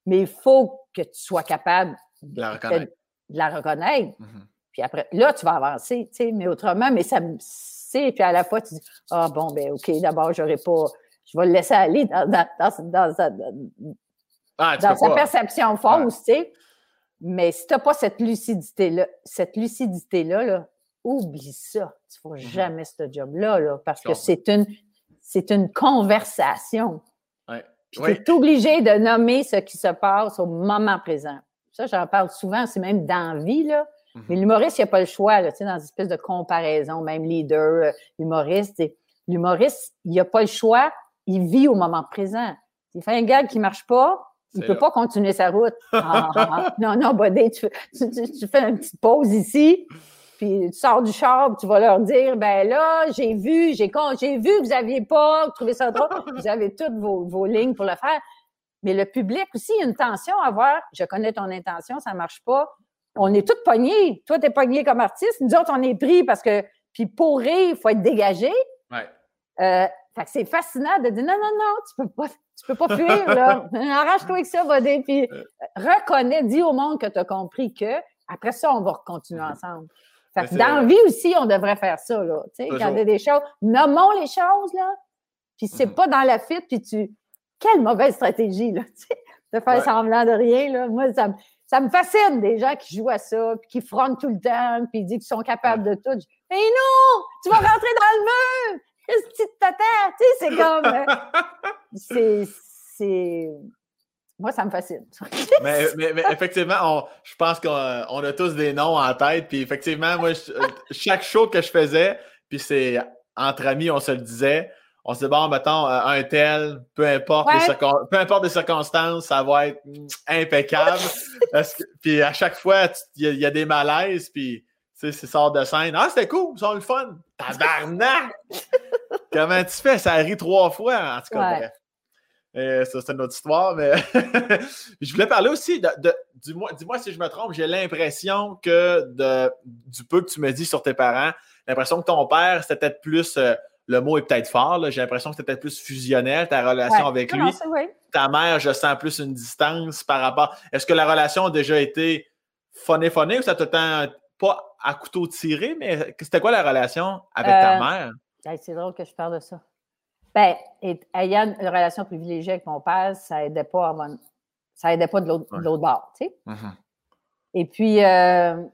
B: mais il faut que tu sois capable
A: de la reconnaître.
B: De, la reconnaître. Mm-hmm. Puis après, là, tu vas avancer, tu sais, mais autrement, mais ça me. Puis à la fois, tu dis, ah bon, ben OK, d'abord, j'aurais pas. Je vais le laisser aller dans, dans, dans, sa,
A: ah,
B: dans sa perception fausse, tu sais. Mais si tu n'as pas cette lucidité-là, cette lucidité-là, là, oublie ça. Tu ne feras mmh jamais ce job-là, là, parce que c'est une, c'est une conversation.
A: Ouais.
B: tu es obligé de nommer ce qui se passe au moment présent. Ça, j'en parle souvent, c'est même dans la vie, là. Mmh Mais l'humoriste, il n'y a pas le choix, là, dans une espèce de comparaison, même leader, euh, humoriste. L'humoriste, il n'a pas le choix, il vit au moment présent. Il fait un gag qui ne marche pas, il ne peut pas continuer sa route. Ah, ah, ah. non, non, Bodé, tu, fais une petite pause ici, puis tu sors du char, tu vas leur dire, ben là, j'ai vu, j'ai j'ai vu que vous n'aviez pas trouvé ça drôle, vous avez toutes vos, lignes pour le faire. Mais le public aussi, il y a une tension à voir. Je connais ton intention, ça ne marche pas. On est tous pognés. Toi, tu es pogné comme artiste. Nous autres, on est pris parce que, puis pour rire, il faut être dégagé.
A: Ouais.
B: Euh, fait que c'est fascinant de dire non, non, non, tu peux pas, tu peux pas fuir, là. Arrache-toi avec ça, Bodé. Puis reconnais, dis au monde que tu as compris que. Après ça, on va continuer mm-hmm. ensemble. Fait que dans la vie aussi, on devrait faire ça, là. Tu sais, quand il y a des choses, nommons les choses, là. Puis c'est mm-hmm. pas dans la fuite, puis tu. Quelle mauvaise stratégie, là, tu sais, de faire semblant de rien, là. Moi, ça, ça me fascine, des gens qui jouent à ça, puis qui frontent tout le temps, puis disent qu'ils sont capables de tout. Mais non! Tu vas rentrer dans le mur! Que tu? Tu sais, c'est comme. Euh, c'est. Moi, ça me fascine.
A: mais, mais, effectivement, je pense qu'on a tous des noms en tête. Puis effectivement, moi, euh, chaque show que je faisais, puis c'est entre amis, on se le disait. On se dit, bon, mettons, euh, un tel, peu importe, les, peu importe les circonstances, ça va être mm, impeccable. puis à chaque fois, il y, a des malaises, puis c'est sort de scène. Ah, c'était cool, ils ont le fun. Tabarnak! Comment tu fais? Ça rit trois fois, en tout cas, bref. ça, c'est une autre histoire. Mais je voulais parler aussi de. dis-moi, dis-moi si je me trompe, j'ai l'impression que de, du peu que tu me dis sur tes parents, l'impression que ton père, c'était peut-être plus. Euh, le mot est peut-être fort, j'ai l'impression que c'était peut-être plus fusionnel, ta relation avec lui. Ta mère, je sens plus une distance par rapport. Est-ce que la relation a déjà été funny funny ou ça te tend pas à couteau tiré, mais c'était quoi la relation avec ta euh,
B: c'est drôle que je parle de ça. Ben, ayant une relation privilégiée avec mon père, ça aidait pas à ça aidait pas de l'autre bord, tu sais. Mm-hmm. Et puis, euh,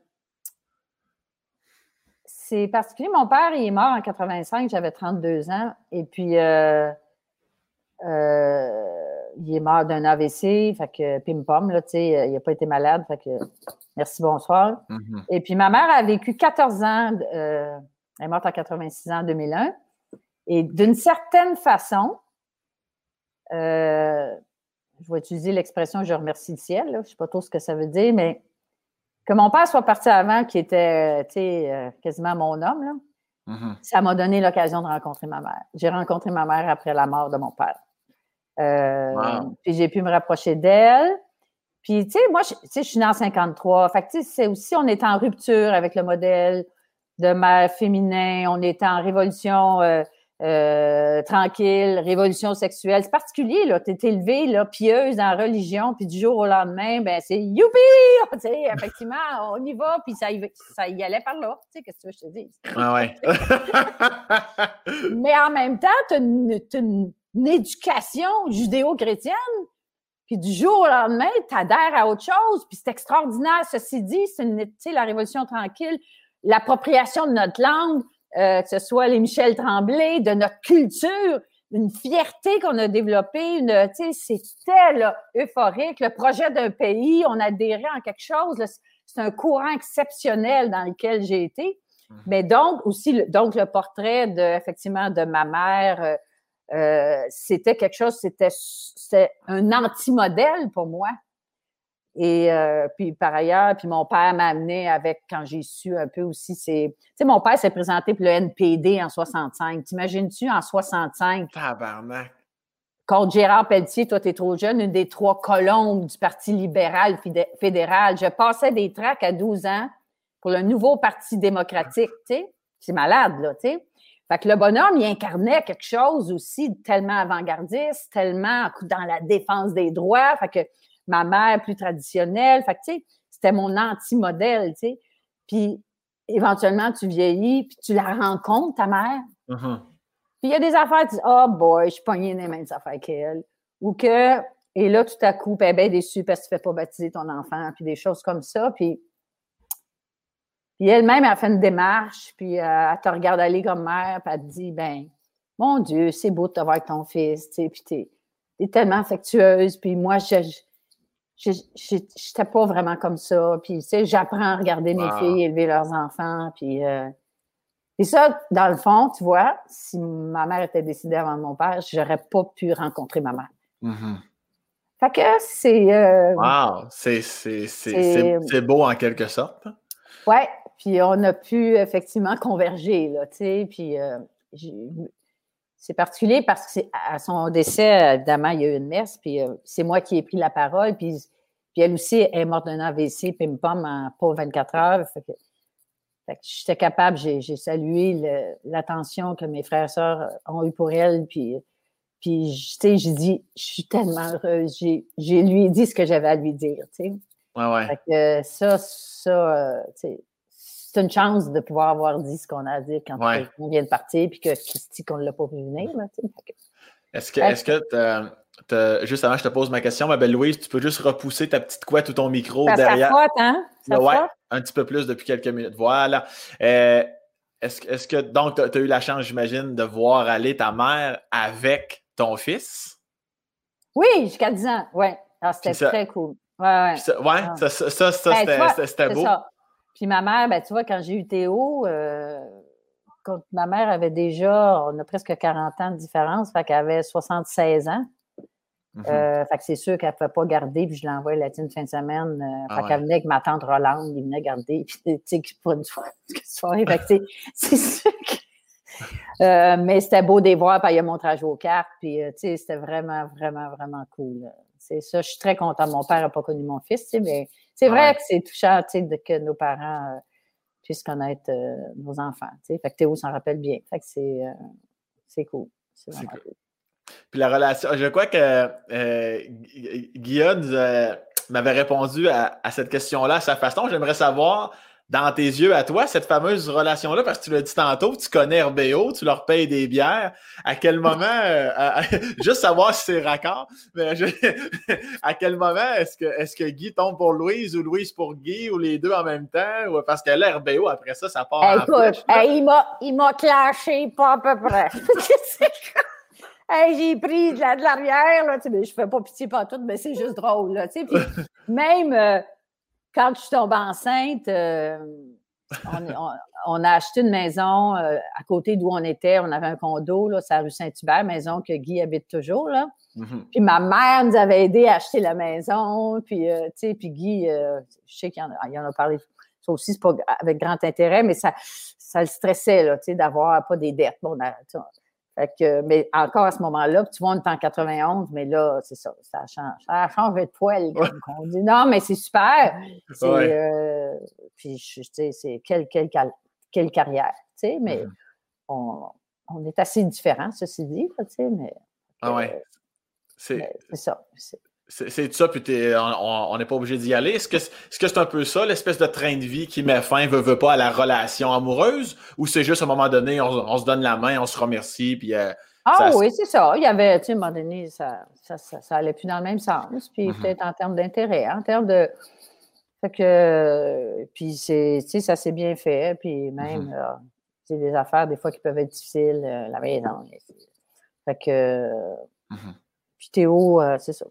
B: c'est particulier. Mon père, il est mort en 85, j'avais 32 ans. Et puis, euh, il est mort d'un AVC, fait que pim-pom, là, tu sais, il n'a pas été malade, fait que merci, bonsoir. Mm-hmm. Et puis, ma mère a vécu 14 ans, euh, elle est morte à 86 ans en 2001. Et d'une certaine façon, euh, je vais utiliser l'expression je remercie le ciel, je ne sais pas trop ce que ça veut dire, mais que mon père soit parti avant, qui était, sais, euh, quasiment mon homme, là, mm-hmm. ça m'a donné l'occasion de rencontrer ma mère. J'ai rencontré ma mère après la mort de mon père. Euh, puis j'ai pu me rapprocher d'elle. Puis, tu sais, moi, je, suis née en 53. Fait tu sais, c'est aussi, on est en rupture avec le modèle de mère féminin. On est en révolution euh, euh, tranquille, révolution sexuelle. C'est particulier, là. Tu es élevée, là, pieuse en religion, puis du jour au lendemain, ben c'est youpi! Tu sais, effectivement, on y va, puis ça y, ça y allait par là. Tu sais, qu'est-ce que je te dise?
A: Ah ouais.
B: Mais en même temps, tu as une une éducation judéo-chrétienne, puis du jour au lendemain, tu adhères à autre chose, puis c'est extraordinaire. Ceci dit, c'est la Révolution tranquille, l'appropriation de notre langue, euh, que ce soit les Michel Tremblay, de notre culture, une fierté qu'on a développée, une, c'était euphorique. Le projet d'un pays, on adhérait en quelque chose. C'est un courant exceptionnel dans lequel j'ai été. Mmh. Mais donc aussi, donc le portrait de effectivement de ma mère, euh, euh, c'était quelque chose, c'était, un anti-modèle pour moi. Et euh, puis par ailleurs, puis mon père m'a amené avec, quand j'ai su un peu aussi, c'est, tu sais, mon père s'est présenté pour le NPD en 65. T'imagines-tu en 65?
A: Tabarnak.
B: Contre Gérard Pelletier, toi, t'es trop jeune, une des trois colombes du Parti libéral fédéral. Je passais des tracts à 12 ans pour le nouveau Parti démocratique, tu sais. C'est malade, là, tu sais. Fait que le bonhomme, il incarnait quelque chose aussi tellement avant-gardiste, tellement dans la défense des droits. Fait que ma mère plus traditionnelle. Fait que, tu sais, c'était mon anti-modèle, tu sais. Puis, éventuellement, tu vieillis, puis tu la rencontres, ta mère. Uh-huh. Puis, il y a des affaires, tu dis, oh boy, je suis pognée les mêmes affaires qu'elle. Ou que, et là, tout à coup, elle est bien déçue parce que tu ne fais pas baptiser ton enfant, puis des choses comme ça. Puis, puis elle-même, elle fait une démarche, puis euh, elle te regarde aller comme mère, puis elle te dit, ben, mon Dieu, c'est beau de te voir avec ton fils, tu sais, puis t'es es tellement affectueuse, puis moi, je n'étais pas vraiment comme ça, puis tu sais, j'apprends à regarder mes filles élever leurs enfants, puis... Euh, et ça, dans le fond, tu vois, si ma mère était décidée avant mon père, j'aurais pas pu rencontrer ma mère. Mm-hmm. Fait que c'est... Euh,
A: wow! C'est beau en quelque sorte.
B: Ouais, puis on a pu effectivement converger, là, tu sais. Puis euh, c'est particulier parce que à son décès, évidemment, il y a eu une messe, puis euh, c'est moi qui ai pris la parole, puis, puis elle aussi est morte d'un AVC, pim-pam, en pas 24 heures. Fait que, j'étais capable, j'ai salué l'attention que mes frères et sœurs ont eu pour elle, puis, puis tu sais, j'ai dit, je suis tellement heureuse, j'ai lui dit ce que j'avais à lui dire, tu sais.
A: Ouais, ouais.
B: Fait que ça, ça, euh, tu sais, c'est une chance de pouvoir avoir dit ce qu'on a à dire quand on vient de partir, puis que Christy, qu'on ne l'a pas vu venir.
A: Est-ce que, est-ce que juste avant que je te pose ma question, ma belle Louise, tu peux juste repousser ta petite couette ou ton micro derrière?
B: Ça hein? Ça
A: ouais, un petit peu plus depuis quelques minutes. Voilà. Euh, est-ce, est-ce que, donc, tu as eu la chance, j'imagine, de voir aller ta mère avec ton fils?
B: Oui, jusqu'à 10 ans, oui. Ah, c'était très cool. Ouais, ouais.
A: Ça, ouais, ah. ça, ça, ça, ben, c'était, beau.
B: Puis ma mère, ben, tu vois, quand j'ai eu Théo, euh, quand ma mère avait déjà, on a presque 40 ans de différence, fait qu'elle avait 76 ans. Mhm. Euh, fait que c'est sûr qu'elle ne pouvait pas garder, puis je l'envoie la une fin de semaine. Euh, ah fait qu'elle venait avec ma tante Rolande, il venait garder, puis tu sais, pour une soirée. Fait que c'est sûr que. Euh, mais c'était beau de voir, puis il a montré à jouer aux cartes, puis tu sais, c'était vraiment, vraiment, vraiment cool. C'est ça, je suis très contente. Mon père n'a pas connu mon fils, mais c'est vrai que c'est touchant, tu sais, que nos parents puissent connaître nos enfants, tu sais. Fait que Théo s'en rappelle bien. Fait que c'est, c'est cool. C'est vraiment cool.
A: Puis la relation, je crois que euh, Guillaume m'avait répondu à, cette question-là à sa façon. J'aimerais savoir, dans tes yeux à toi, cette fameuse relation-là, parce que tu l'as dit tantôt, tu connais RBO, tu leur payes des bières. À quel moment, euh, juste savoir si c'est raccord, mais à quel moment est-ce que, est que Guy tombe pour Louise ou Louise pour Guy ou les deux en même temps? Ou, parce que là, RBO, après ça, ça part
B: Écoute, il m'a clashé pas à peu près. j'ai pris de l'arrière, là, tu sais, je fais pas pitié pas tout, mais c'est juste drôle, là, tu sais. même euh, quand je suis tombée enceinte, euh, on, a acheté une maison euh, à côté d'où on était. On avait un condo, là, c'est la rue Saint-Hubert, maison que Guy habite toujours, là. Mm-hmm. Puis ma mère nous avait aidé à acheter la maison, puis, tu sais, puis Guy, je sais qu'il en, en, a parlé ça aussi, c'est pas avec grand intérêt, mais ça, ça le stressait, là, tu sais, d'avoir pas des dettes. Bon, mais encore à ce moment-là, tu vois, on est en 91, mais là, c'est ça, ça change. Ça a changé de poil, comme on dit. Non, mais c'est super. C'est, euh, puis, tu sais, c'est quelle, quelle, quelle, carrière, tu sais, mais on, on, est assez différents, ceci dit, tu sais, mais.
A: Ah ouais. C'est,
B: c'est ça.
A: C'est ça, puis on n'est pas obligé d'y aller. Est-ce que c'est un peu ça, l'espèce de train de vie qui met fin, veut, veut pas, à la relation amoureuse, ou c'est juste à un moment donné, on, se donne la main, on se remercie, puis.
B: Euh, ah oui, c'est ça. Il y avait, tu sais, à un moment donné, ça, ça, ça, allait plus dans le même sens, puis mm-hmm. peut-être en termes d'intérêt, en termes de. Fait que, puis c'est, tu sais, ça s'est bien fait, puis même, mm-hmm. c'est des affaires, des fois, qui peuvent être difficiles, euh, la maison. Fait que. Mm-hmm. Puis Théo, euh, c'est ça.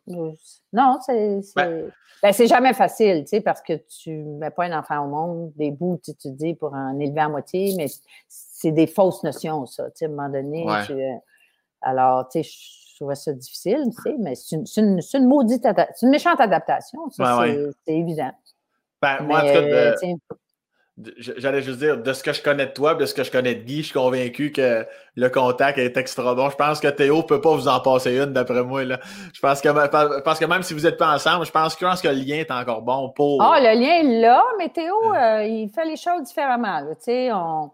B: Non, c'est ben, c'est jamais facile, tu sais, parce que tu mets pas un enfant au monde, des bouts, tu, te dis, pour en élever à moitié, mais c'est des fausses notions, ça, tu sais, à un moment donné. Euh, alors, tu sais, je trouvais ça difficile, tu sais, mais c'est une, une, maudite, c'est une méchante adaptation, ça, c'est évident.
A: Ben, moi, en tout cas, euh, J'allais juste dire, de ce que je connais de toi, de ce que je connais de Guy, je suis convaincu que le contact est extra bon. Je pense que Théo peut pas vous en passer une, d'après moi. Là. Je pense que, parce que même si vous n'êtes pas ensemble, je pense, que le lien est encore bon pour.
B: Ah, le lien est là, mais Théo, euh, il fait les choses différemment. sais, on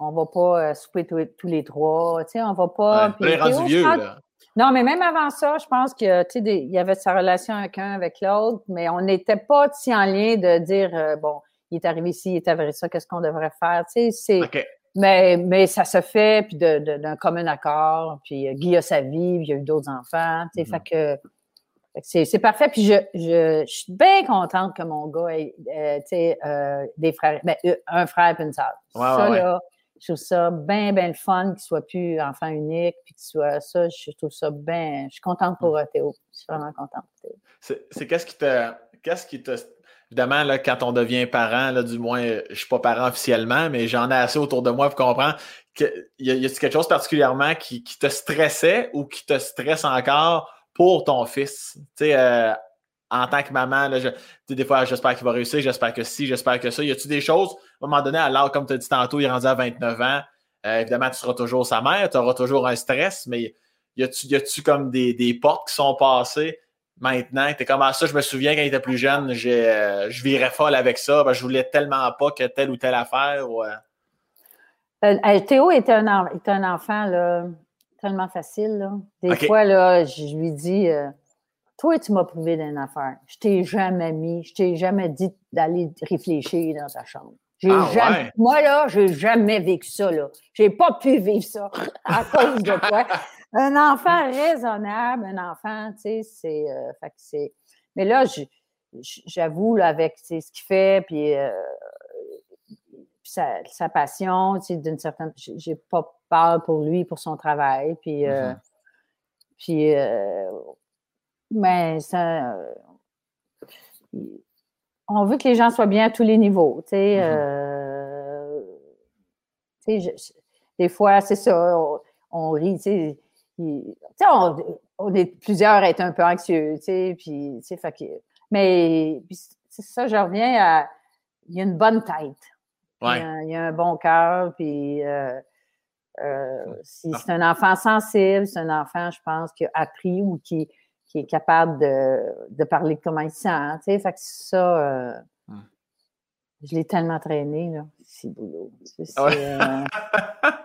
B: ne va pas euh, souper tous, les trois. On va pas.
A: Ouais, rendu vieux, là.
B: Non, mais même avant ça, je pense que tu sais, il y avait sa relation avec un, avec l'autre, mais on n'était pas si en lien de dire euh, bon il est arrivé ici, il est arrivé ça, qu'est-ce qu'on devrait faire? Tu sais, c'est. Mais, mais ça se fait, puis d'un commun accord. Puis euh, Guy a sa vie, puis il y a eu d'autres enfants. Tu sais, fait mm-hmm. que. C'est parfait. Puis je, je, je, suis bien contente que mon gars ait euh, euh, des frères, ben, un frère et une sœur. ça, là, je trouve ça bien, bien le fun qu'il soit plus enfant unique, puis qu'il soit ça. Je trouve ça bien. Je suis contente pour mm. Théo. Je suis vraiment contente pour Théo.
A: C'est qu'est-ce qui te. Qu'est-ce qui te Évidemment, là, quand on devient parent, là, du moins, je ne suis pas parent officiellement, mais j'en ai assez autour de moi pour comprendre qu'il y a, y a quelque chose particulièrement qui, te stressait ou qui te stresse encore pour ton fils? Tu sais, euh, en tant que maman, là, des fois, j'espère qu'il va réussir, j'espère que si, j'espère que ça. Y a-tu des choses, à un moment donné, alors, comme tu as dit tantôt, il est rendu à 29 ans, euh, évidemment, tu seras toujours sa mère, tu auras toujours un stress, mais y a-tu comme des, des portes qui sont passées maintenant. T'es comme, ah, ça, je me souviens quand il était plus jeune, euh, je virais folle avec ça. Je voulais tellement pas que telle ou telle affaire. Euh.
B: Euh, Théo était un, un enfant là, tellement facile. Là. Des fois, là, je lui dis Toi, tu m'as prouvé d'une affaire. Je t'ai jamais mis, je t'ai jamais dit d'aller réfléchir dans ta chambre. Ah, jamais, Moi, là, j'ai jamais vécu ça. Là. J'ai pas pu vivre ça à cause de toi un enfant raisonnable, un enfant, tu sais, c'est. Euh, mais là, j'avoue, avec ce qu'il fait, puis, euh, sa, passion, tu sais, d'une certaine. J'ai pas peur pour lui, pour son travail, puis. Euh, mm-hmm. Puis. mais ça. on veut que les gens soient bien à tous les niveaux, tu sais. Mm-hmm. des fois, c'est ça, on, on rit, tu sais on, on, est plusieurs à être un peu anxieux, tu sais, puis, tu sais, que, mais c'est ça, je reviens à, il y a une bonne tête. Il, y a, un bon cœur, puis, euh, si c'est un enfant sensible, c'est un enfant, je pense, qui a appris ou qui, qui est capable de, de parler comment il sent. Fait que ça, hum. je l'ai tellement traîné, là. C'est boulot.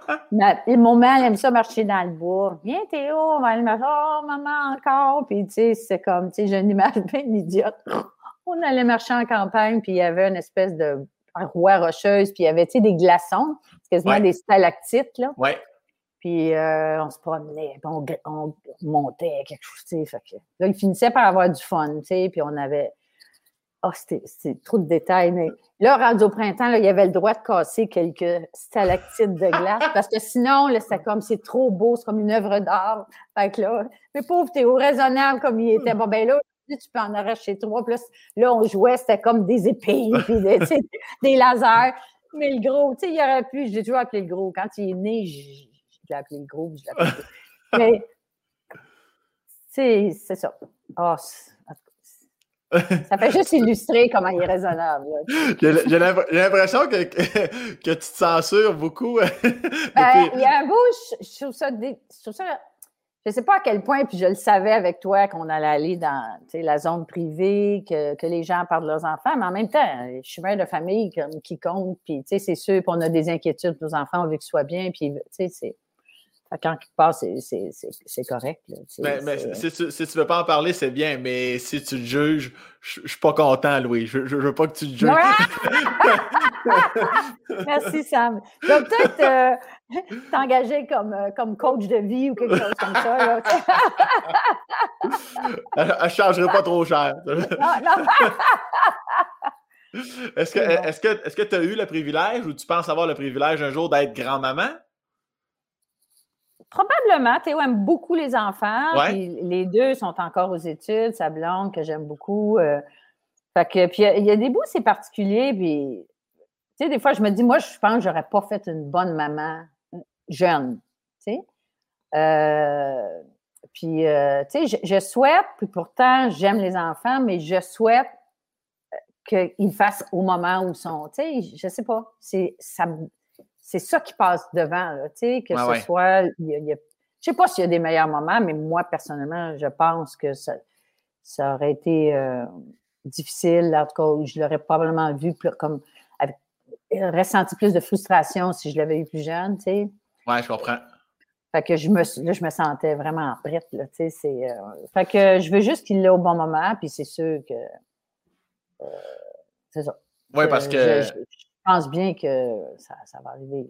B: et mon mère aime ça marcher dans le bois. Viens, Théo, on va aller marcher. Oh, maman, encore. Puis, tu sais, c'est comme, tu sais, j'ai une image bien idiote. On allait marcher en campagne, puis il y avait une espèce de roi rocheuse, puis il y avait, tu sais, des glaçons, quasiment des stalactites, là.
A: Ouais.
B: Puis euh, on se promenait, puis on, montait quelque chose, tu sais. Là, il finissait par avoir du fun, tu sais, puis on avait Oh, c'était trop de détails, mais là, rendu au printemps, là, il y avait le droit de casser quelques stalactites de glace parce que sinon, c'était comme c'est trop beau, c'est comme une œuvre d'art. Fait que là, mais pauvre Théo, raisonnable comme il était. Bon, ben là, tu peux en arracher trois. Puis là, on jouait, c'était comme des épées, des, lasers. Mais le gros, tu sais, il aurait pu, j'ai toujours appelé le gros. Quand il est né, je, l'ai appelé le gros, je. Mais, c'est ça. Oh, ça fait juste illustrer comment il est raisonnable.
A: J'ai l'impression que, que, tu te censures beaucoup.
B: Ben, il y a un bout, je, trouve ça, je ne sais pas à quel point, puis je le savais avec toi qu'on allait aller dans la zone privée, que, que, les gens parlent de leurs enfants, mais en même temps, je suis mère de famille comme, qui compte, puis c'est sûr, puis on a des inquiétudes pour nos enfants, on veut qu'ils soient bien, puis c'est quand quelque part, c'est correct.
A: mais, mais si, tu, si tu veux pas en parler, c'est bien, mais si tu le juges, je, ne suis pas content, Louis. Je, je, veux pas que tu le juges.
B: Merci, Sam. Je vais peut-être euh, t'engager comme, euh, comme coach de vie ou quelque chose comme ça.
A: elle ne changerait pas trop cher. non, non. Que est-ce que tu as eu le privilège ou tu penses avoir le privilège un jour d'être grand-maman?
B: Probablement. Théo aime beaucoup les enfants. les deux sont encore aux études. Sa blonde, que j'aime beaucoup. Euh, fait que, puis il y, a des bouts, c'est particulier. Puis, tu sais, des fois, je me dis, moi, je pense que j'aurais pas fait une bonne maman jeune. Tu sais. Euh, puis, euh, tu sais, je, souhaite, puis pourtant, j'aime les enfants, mais je souhaite qu'ils fassent au moment où ils sont. Tu sais, je sais pas. C'est, ça, c'est ça qui passe devant, tu sais, que ce soit. Je ne sais pas s'il y a des meilleurs moments, mais moi, personnellement, je pense que ça, ça aurait été euh, difficile. En tout cas, je l'aurais probablement vu comme avec, ressenti plus de frustration si je l'avais eu plus jeune, tu sais.
A: Oui, je comprends.
B: Fait que je me, là, je me sentais vraiment prête, là, tu sais. C'est, euh, fait que je veux juste qu'il l'ait au bon moment, puis c'est sûr que. Euh, c'est ça.
A: Oui, parce que
B: je pense bien que ça, va arriver.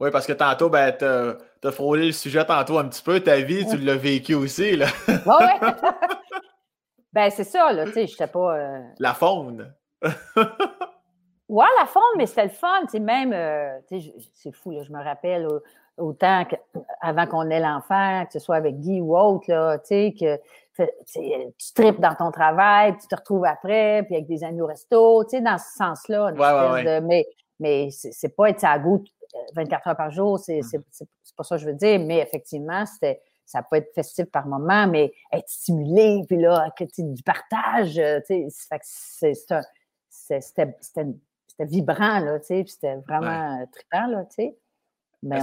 A: oui, parce que tantôt, ben, tu as, frôlé le sujet tantôt un petit peu. Ta vie, tu l'as vécu aussi. Là.
B: oui, oui. ben, c'est ça, là. Tu sais, j'étais pas. Euh
A: la faune.
B: ouais, la faune, mais c'était le fun. Tu même, euh, c'est fou, là, je me rappelle autant avant qu'on ait l'enfant, que ce soit avec Guy ou autre, là, tu sais, que tu tripes dans ton travail, tu te retrouves après, puis avec des amis au resto, tu sais, dans ce sens-là. mais mais c'est pas être à goût 24 heures par jour, c'est pas ça que je veux dire, mais effectivement, c'était ça peut être festif par moment, mais être stimulé, puis là, que du partage, euh, tu sais, c'était vibrant, là, tu sais, puis c'était vraiment trippant, là, tu sais. Mais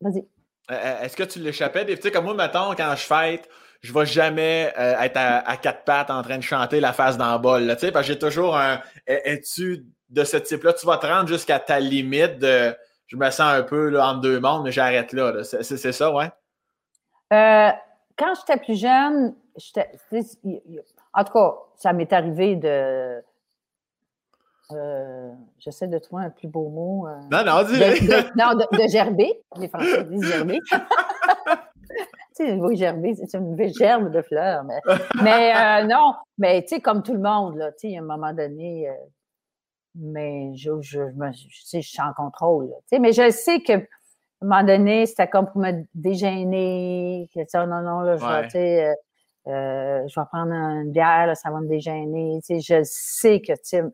B: vas-y.
A: Est-ce que tu l'échappais? Tu sais, comme moi, mettons, quand je fête, je vais jamais euh, être à, quatre pattes en train de chanter la face dans le bol. Là, parce que j'ai toujours un es-tu de ce type-là? Tu vas te rendre jusqu'à ta limite de je me sens un peu là, entre deux mondes, mais j'arrête là. C'est ça, ouais?
B: Euh, quand j'étais plus jeune, en tout cas, ça m'est arrivé de. Euh, j'essaie de trouver un plus beau mot.
A: non, non, dis
B: de, Non, de, gerber. Les Français disent gerber. oui, gerber, c'est une gerbe de fleurs. Mais, mais euh, non, mais tu sais, comme tout le monde, là, tu sais, à un moment donné, euh, mais je, je, je, suis en contrôle. tu sais, mais je sais que un moment donné, c'était comme pour me dégêner, que ça, non, non, là, je vais, tu sais, euh, je vais prendre une bière, ça va me dégêner. Tu sais, je sais que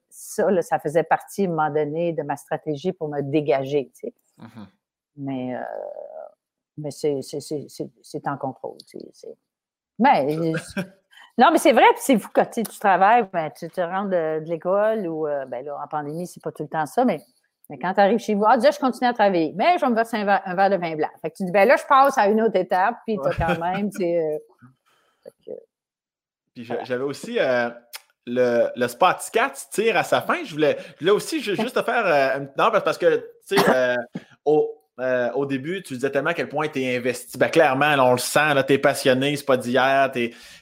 B: ça, là, ça faisait partie, à un moment donné, de ma stratégie pour me dégager. Tu sais. Mm-hmm. Mais mais c'est en contrôle. Mais, non, mais c'est vrai, c'est fou quand tu travailles, ben, tu te rends de, l'école ou, euh, ben là, en pandémie, c'est pas tout le temps ça, mais Mais quand tu arrives chez vous, ah, déjà, je continue à travailler, mais je vais me verser un verre, de vin blanc. Fait que tu dis, ben là, je passe à une autre étape, puis tu quand même.
A: Euh, puis j'avais aussi euh, le, le spot 4 tire à sa fin. Je voulais, là aussi, je, juste te faire euh, Non, parce que, tu sais, au, au, début, tu disais tellement à quel point tu es investi. Ben, clairement, on le sent, tu es passionné, c'est pas d'hier.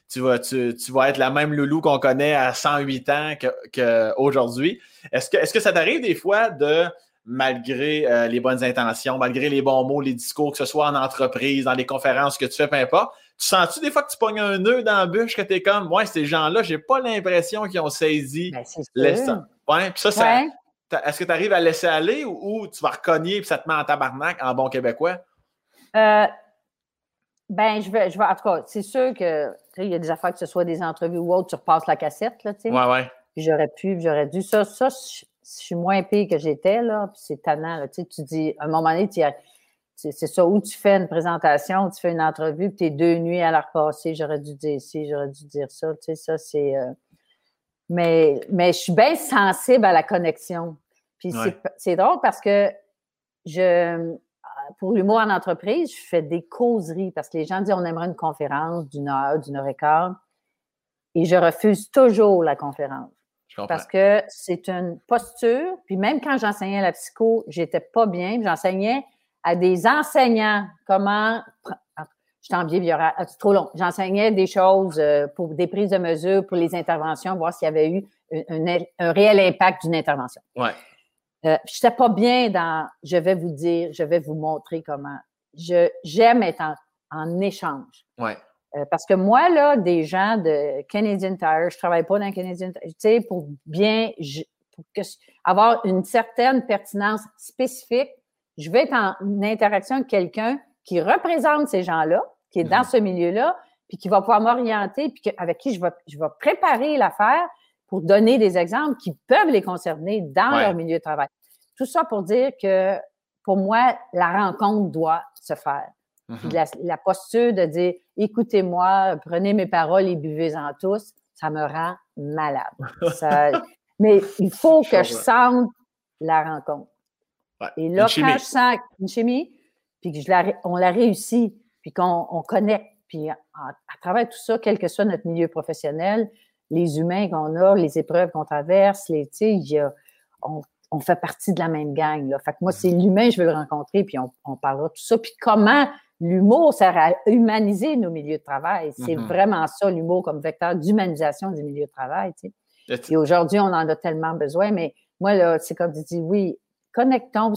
A: Tu vas, tu, tu, vas être la même loulou qu'on connaît à 108 ans qu'aujourd'hui. est-ce, que, est-ce que ça t'arrive des fois de malgré euh, les bonnes intentions, malgré les bons mots, les discours, que ce soit en entreprise, dans les conférences que tu fais, peu importe. Tu sens-tu des fois que tu pognes un nœud dans la bûche, que tu es comme, ouais, ces gens-là, j'ai pas l'impression qu'ils ont saisi
B: ben,
A: l'instant. Ouais, puis ça, ça est-ce que tu arrives à laisser aller ou, tu vas recogner et ça te met en tabarnak en bon québécois?
B: Euh, ben, je vais, je vais, en tout cas, c'est sûr que, il y a des affaires que ce soit des entrevues ou autres, tu repasses la cassette, là, tu sais.
A: Ouais, ouais.
B: J'aurais pu, j'aurais dû. Ça, ça, je suis moins pire que j'étais, là, puis c'est tannant, là, tu sais, tu dis, à un moment donné, c'est ça, où tu fais une présentation, tu fais une entrevue, puis tu es deux nuits à la repasser, j'aurais dû dire ci, j'aurais dû dire ça, tu sais, ça, c'est... Euh, mais, mais je suis bien sensible à la connexion. Puis c'est drôle parce que je, pour l'humour en entreprise, je fais des causeries parce que les gens disent on aimerait une conférence d'une heure, d'une heure et quart. Et je refuse toujours la conférence. Parce que c'est une posture. Puis même quand j'enseignais la psycho, j'étais pas bien. J'enseignais à des enseignants comment. Je t'en il y aura, c'est trop long. J'enseignais des choses euh, pour des prises de mesures, pour les interventions, voir s'il y avait eu un, réel impact d'une intervention.
A: Ouais.
B: Euh, je n'étais pas bien dans je vais vous dire, je vais vous montrer comment. Je, j'aime être en, échange.
A: Ouais.
B: Euh, parce que moi, là, des gens de Canadian Tire, je travaille pas dans Canadian Tire, tu sais, pour bien pour avoir une certaine pertinence spécifique, je vais être en interaction avec quelqu'un qui représente ces gens-là, qui est dans mm-hmm. ce milieu-là, puis qui va pouvoir m'orienter, puis avec qui je vais, je vais préparer l'affaire pour donner des exemples qui peuvent les concerner dans leur milieu de travail. Tout ça pour dire que, pour moi, la rencontre doit se faire. Mm-hmm. la, posture de dire écoutez-moi, prenez mes paroles et buvez-en tous, ça me rend malade. mais il faut que je sente la rencontre. Et là, quand je sens une chimie, puis que je la, on l'a réussi, puis qu'on on connecte, puis à, travers tout ça, quel que soit notre milieu professionnel, les humains qu'on a, les épreuves qu'on traverse, les, on, on, fait partie de la même gang. Là. Fait que moi, c'est mm-hmm. l'humain, je veux le rencontrer, puis on, on parlera de tout ça. Puis comment l'humour sert à humaniser nos milieux de travail. C'est mm-hmm. vraiment ça, l'humour, comme vecteur d'humanisation des milieux de travail. Et aujourd'hui, on en a tellement besoin, mais moi, là, c'est comme tu dis, oui, connectons,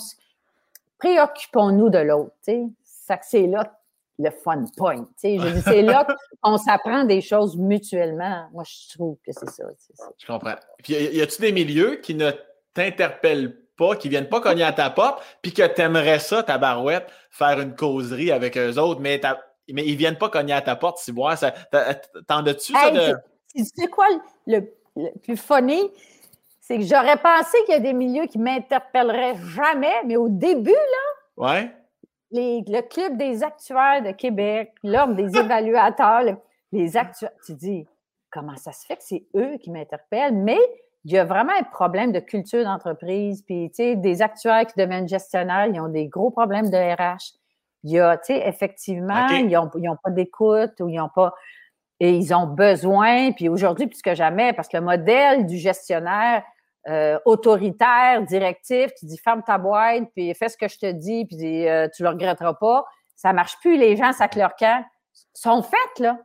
B: préoccupons-nous de l'autre. C'est là le fun point. C'est là qu'on s'apprend des choses mutuellement. Moi, je trouve que c'est ça,
A: Je comprends. Puis, y a-tu des milieux qui ne t'interpellent pas, qui viennent pas cogner à ta porte, puis que tu aimerais ça, ta barouette, faire une causerie avec eux autres, mais, mais ils viennent pas cogner à ta porte, si moi, t'en as-tu ça de.
B: Sais quoi le, plus funny? C'est que j'aurais pensé qu'il y a des milieux qui m'interpelleraient jamais, mais au début, là.
A: Ouais.
B: le Club des actuaires de Québec, l'Ordre des évaluateurs, les actuaires. Tu dis, comment ça se fait que c'est eux qui m'interpellent? Mais il y a vraiment un problème de culture d'entreprise. Puis, tu sais, des actuaires qui deviennent gestionnaires, ils ont des gros problèmes de RH. Il y a, tu sais, effectivement, ils n'ont ont pas d'écoute ou ils n'ont pas. Et ils ont besoin, puis aujourd'hui, plus que jamais, parce que le modèle du gestionnaire euh, autoritaire, directif, qui dit ferme ta boîte, puis fais ce que je te dis, puis euh, tu le regretteras pas, ça marche plus. Les gens, ça leur camp. sont faites, là.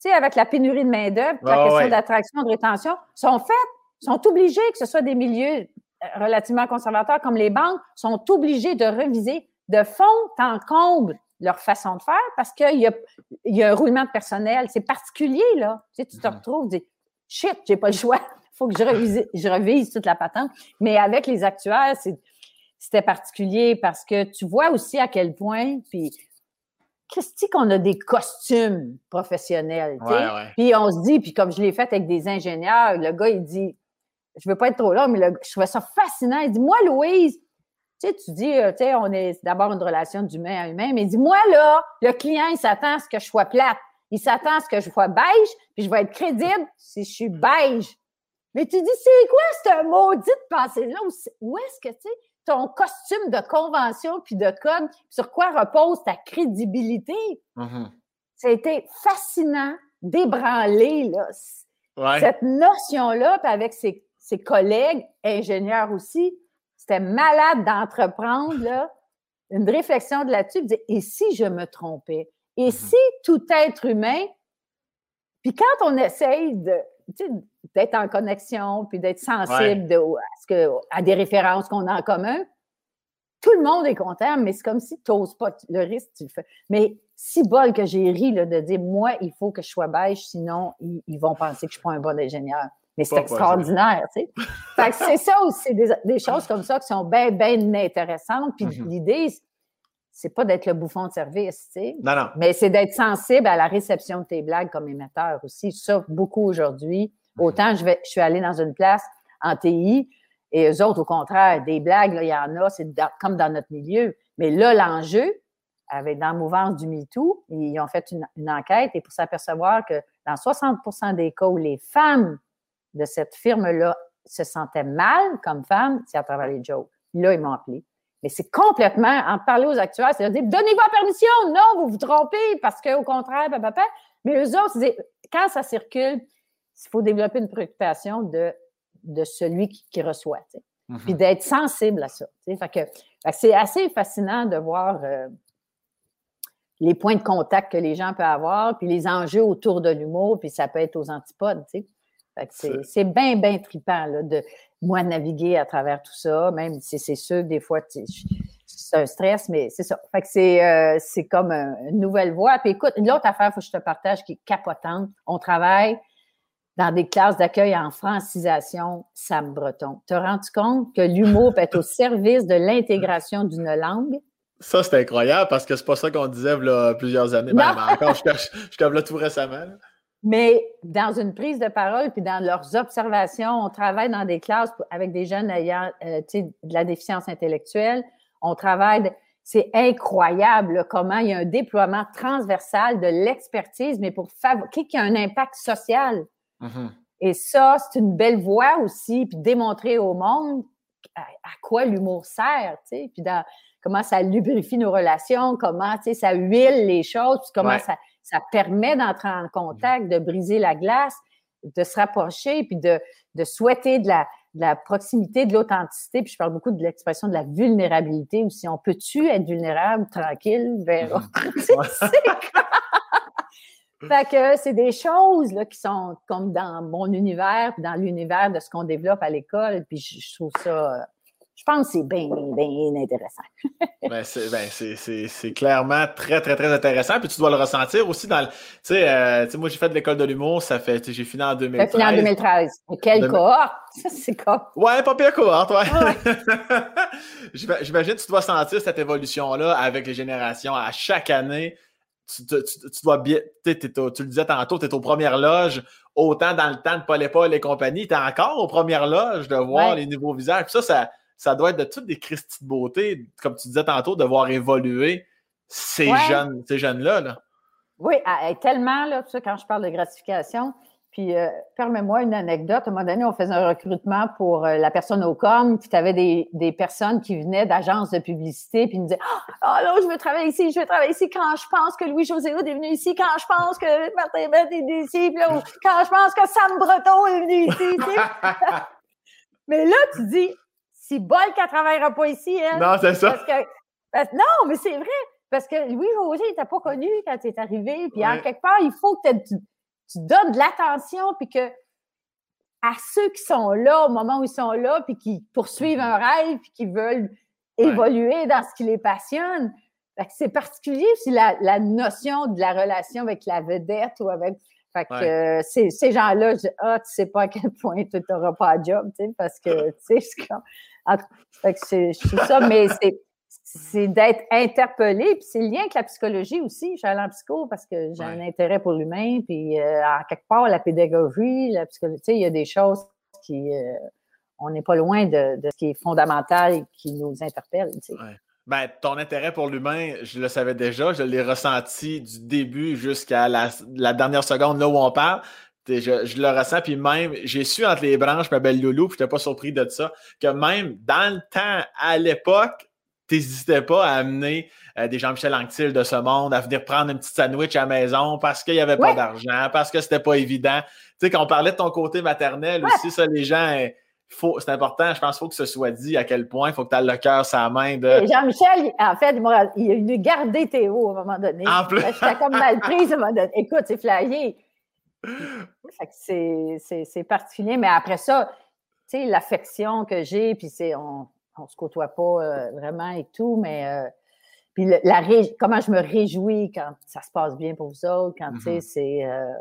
B: Tu sais, avec la pénurie de main-d'œuvre, la question d'attraction, de rétention, sont faites sont obligés, que ce soit des milieux euh, relativement conservateurs comme les banques, sont obligés de reviser de fond en comble leur façon de faire parce qu'il y a, il y a un roulement de personnel. C'est particulier, là. Tu, sais, tu te mm-hmm. retrouves, tu dis, shit, j'ai pas le choix. Il faut que je revise, je revise toute la patente. Mais avec les actuaires, c'était particulier parce que tu vois aussi à quel point, puis Christy, qu'on a des costumes professionnels. Puis on se dit, puis comme je l'ai fait avec des ingénieurs, le gars, il dit, je veux pas être trop là, mais je trouvais ça fascinant. Il dit, moi, Louise, tu sais, tu dis, euh, tu sais, on est d'abord une relation d'humain à humain, mais il dit, moi, là, le client, il s'attend à ce que je sois plate. Il s'attend à ce que je sois beige, puis je vais être crédible si je suis beige. Mais tu dis, c'est quoi cette maudite pensée-là? Où est-ce que, tu sais, ton costume de convention puis de code, sur quoi repose ta crédibilité? Mm-hmm. Ça a été fascinant d'ébranler cette notion-là, puis avec ses, ses, collègues ingénieurs aussi. C'était malade d'entreprendre une réflexion de là-dessus, et si je me trompais? Et mm-hmm. si tout être humain, puis quand on essaye d'être en connexion, puis d'être sensible à, des références qu'on a en commun, tout le monde est content, mais c'est comme si tu n'oses pas le risque, tu le fais. Mais si bol que j'ai ri de dire, moi, il faut que je sois beige, sinon, ils, vont penser que je ne suis pas un bon ingénieur. Mais c'est extraordinaire, tu sais. c'est ça aussi, des, choses comme ça qui sont bien, bien intéressantes. Puis mm-hmm. l'idée, c'est pas d'être le bouffon de service, tu sais.
A: Non, non.
B: Mais c'est d'être sensible à la réception de tes blagues comme émetteur aussi. Ça, beaucoup aujourd'hui. Autant je, vais, je suis allée dans une place en TI, et eux autres, au contraire, des blagues, il y en a, c'est comme dans notre milieu. Mais là, l'enjeu, avec dans la mouvance du MeToo, ils ont fait une, enquête et pour s'apercevoir que dans 60% des cas où les femmes de cette firme-là se sentaient mal comme femmes, c'est à travers les jokes. Là, ils m'ont appelé. Mais c'est complètement, en parler aux actuels, c'est-à-dire, donnez-vous la permission, non, vous vous trompez, parce qu'au contraire, papa, mais eux autres, quand ça circule, il faut développer une préoccupation de de celui qui, reçoit. Mm-hmm. Puis d'être sensible à ça. Fait que, c'est assez fascinant de voir euh, les points de contact que les gens peuvent avoir, puis les enjeux autour de l'humour, puis ça peut être aux antipodes. c'est bien, bien trippant là, de moi naviguer à travers tout ça, même si c'est sûr que des fois, c'est un stress, mais c'est ça. Fait que c'est, euh, comme une nouvelle voie. Puis écoute, l'autre affaire, il faut que je te partage qui est capotante. On travaille dans des classes d'accueil en francisation Sam Breton. Te rendu compte que l'humour peut être au service de l'intégration d'une langue?
A: Ça, c'est incroyable parce que c'est pas ça qu'on disait plusieurs années. Ben, ben, encore, je, je, là tout récemment.
B: Mais dans une prise de parole, puis dans leurs observations, on travaille dans des classes avec des jeunes ayant euh, de la déficience intellectuelle. On travaille, c'est incroyable comment il y a un déploiement transversal de l'expertise, mais pour favoriser, qui a un impact social. Mm-hmm. Et ça, c'est une belle voie aussi, puis démontrer au monde à, quoi l'humour sert, tu sais, puis comment ça lubrifie nos relations, comment, tu sais, ça huile les choses, puis comment ça, ça permet d'entrer en contact, de briser la glace, de se rapprocher, puis de, de souhaiter de la, de la proximité, de l'authenticité, puis je parle beaucoup de l'expression de la vulnérabilité aussi. On peut-tu être vulnérable, tranquille, vers... Fait que c'est des choses là, qui sont comme dans mon univers, dans l'univers de ce qu'on développe à l'école. Puis je, trouve ça, je pense que c'est bien, bien intéressant.
A: ben, c'est clairement très, très, très intéressant. Puis tu dois le ressentir aussi dans le. Tu sais, euh, moi, j'ai fait de l'école de l'humour, ça fait. J'ai fini en 2013.
B: fini en 2013. quelle cohorte? c'est comme.
A: Ouais, pas pire cohorte, ouais. J'imagine que tu dois sentir cette évolution-là avec les générations à chaque année tu, dois bien. Tu le disais tantôt, tu es aux premières loges, autant dans le temps de Paul et Paul et compagnie, tu es encore aux premières loges de voir les nouveaux visages. Puis ça, ça, doit être de toutes des Christie de beauté, comme tu disais tantôt, de voir évoluer ces jeunes, ces jeunes-là. Là.
B: Oui, tellement, là, quand je parle de gratification, puis, euh, permets-moi une anecdote. À un moment donné, on faisait un recrutement pour euh, la personne au com, puis tu avais des, des, personnes qui venaient d'agences de publicité, puis ils nous disaient Ah, oh, là, je veux travailler ici, je veux travailler ici quand je pense que Louis-José est venu ici, quand je pense que Martin Bette est venu ici, puis là, quand je pense que Sam Breton est venu ici. mais là, tu dis Si Bol qu'elle ne travaillera pas ici, hein.
A: Non, c'est ça.
B: Parce que, non, mais c'est vrai. Parce que Louis-José, il t'a pas connu quand tu es arrivé, puis en quelque part, il faut que tu tu donnes de l'attention, puis que à ceux qui sont là au moment où ils sont là, puis qui poursuivent un rêve, puis qui veulent évoluer dans ce qui les passionne. C'est particulier aussi la, notion de la relation avec la vedette ou avec. Fait que euh, ces, gens-là, je ah, tu sais pas à quel point tu n'auras pas de job, tu sais, parce que, tu sais, c'est je ça, mais c'est c'est d'être interpellé. Puis c'est le lien avec la psychologie aussi. Je suis allée en psycho parce que j'ai un intérêt pour l'humain. Puis euh, à quelque part, la pédagogie, la psychologie, il y a des choses qui. Euh, on n'est pas loin de, ce qui est fondamental qui nous interpelle.
A: Ben, ton intérêt pour l'humain, je le savais déjà. Je l'ai ressenti du début jusqu'à la, la, dernière seconde là où on parle je, le ressens, puis même, j'ai su entre les branches, ma belle Loulou, puis je n'étais pas surpris de ça, que même dans le temps, à l'époque, tu n'hésitais pas à amener euh, des Jean-Michel Anctil de ce monde, à venir prendre un petit sandwich à la maison parce qu'il n'y avait pas d'argent, parce que c'était pas évident. Tu sais, quand on parlait de ton côté maternel aussi, ça, les gens, euh, c'est important, je pense qu'il faut que ce soit dit à quel point il faut que tu aies le cœur sa main de.
B: Jean-Michel, en fait, il a eu gardé Théo à un moment donné. En plus. J'étais comme mal prise à un moment donné. Écoute, c'est flyé. C'est particulier, mais après ça, tu sais, l'affection que j'ai, puis c'est, on ne se côtoie pas euh, vraiment et tout, mais euh, puis la, comment je me réjouis quand ça se passe bien pour vous autres, quand, tu sais, mm-hmm. c'est... Euh,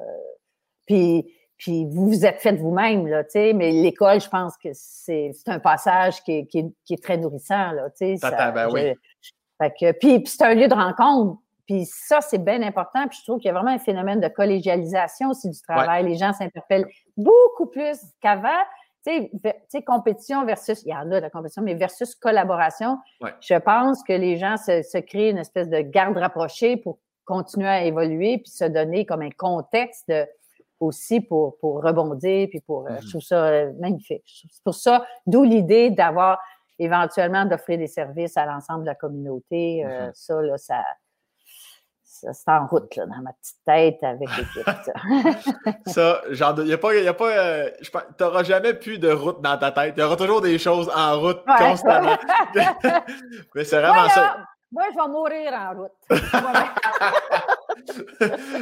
B: puis, puis vous vous êtes fait vous-même, là, tu sais, mais l'école, je pense que c'est un passage qui est, qui, est, très nourrissant, là, tu sais.
A: Ben oui.
B: fait que, puis, puis c'est un lieu de rencontre. Puis ça, c'est bien important. Puis je trouve qu'il y a vraiment un phénomène de collégialisation aussi du travail. Les gens s'interpellent beaucoup plus qu'avant. Tu sais, compétition versus, il y en a de la compétition, mais versus collaboration. Je pense que les gens se, créent une espèce de garde rapprochée pour continuer à évoluer puis se donner comme un contexte aussi pour, pour rebondir puis pour, euh, je mm-hmm. trouve ça euh, magnifique. C'est pour ça, d'où l'idée d'avoir éventuellement d'offrir des services à l'ensemble de la communauté. Euh, mm-hmm. ça, là, ça, c'est en route là, dans ma petite tête avec l'équipe.
A: ça, genre, il n'y a pas, y a pas euh, tu n'auras jamais plus de route dans ta tête. Il y aura toujours des choses en route constamment. Mais c'est vraiment ça.
B: Moi, je vais mourir en route.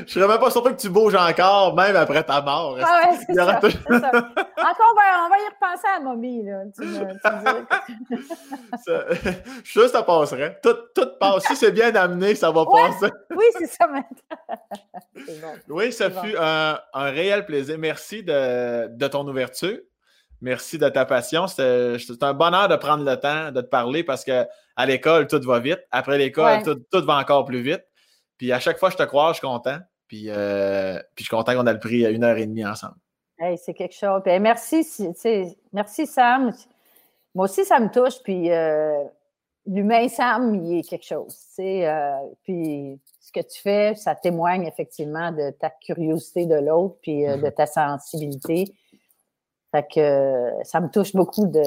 A: Je serais même pas surpris que tu bouges encore, même après ta mort.
B: Ah ouais, c'est ça, Encore, on va, on va, y repenser à momie, là. Tu me,
A: je suis sûr que ça passerait. Tout, tout passe. Si c'est bien amené, ça va passer.
B: oui, c'est ça
A: Oui, ça fut un, un, réel plaisir. Merci de, de ton ouverture. Merci de ta passion. C'est un bonheur de prendre le temps de te parler parce qu'à l'école, tout va vite. Après l'école, tout, va encore plus vite. Puis à chaque fois que je te crois, je suis content. Puis, euh, puis je suis content qu'on ait le pris à une heure et demie ensemble.
B: c'est quelque chose. merci, merci Sam. Moi aussi, ça me touche. Puis euh, l'humain Sam, il est quelque chose. Euh, puis ce que tu fais, ça témoigne effectivement de ta curiosité de l'autre, puis de mm-hmm. ta sensibilité. Fait que ça me touche beaucoup de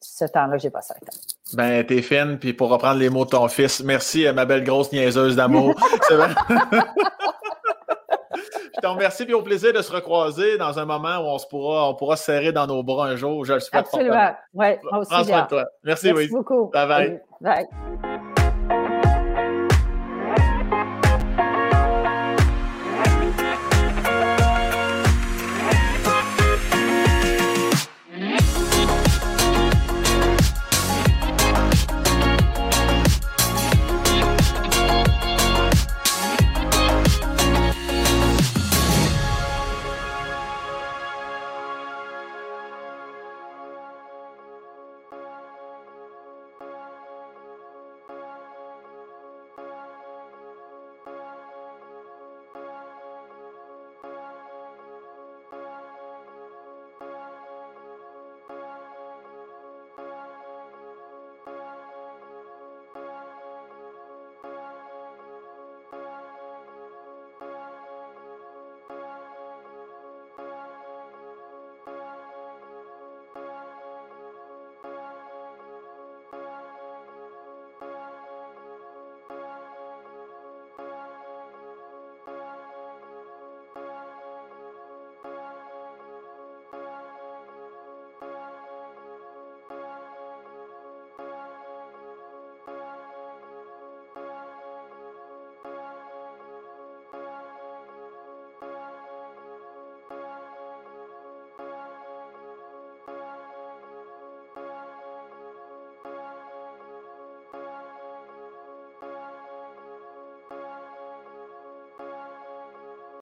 B: ce temps-là que j'ai passé avec toi.
A: Ben, t'es fine, puis pour reprendre les mots de ton fils, merci à ma belle grosse niaiseuse d'amour. Je te remercie, puis au plaisir de se recroiser dans un moment où on se pourra, on pourra se serrer dans nos bras un jour. Je le souhaite.
B: Absolument. Oui, moi aussi.
A: Prends soin de toi. Merci,
B: Merci beaucoup.
A: Bye bye.
B: bye.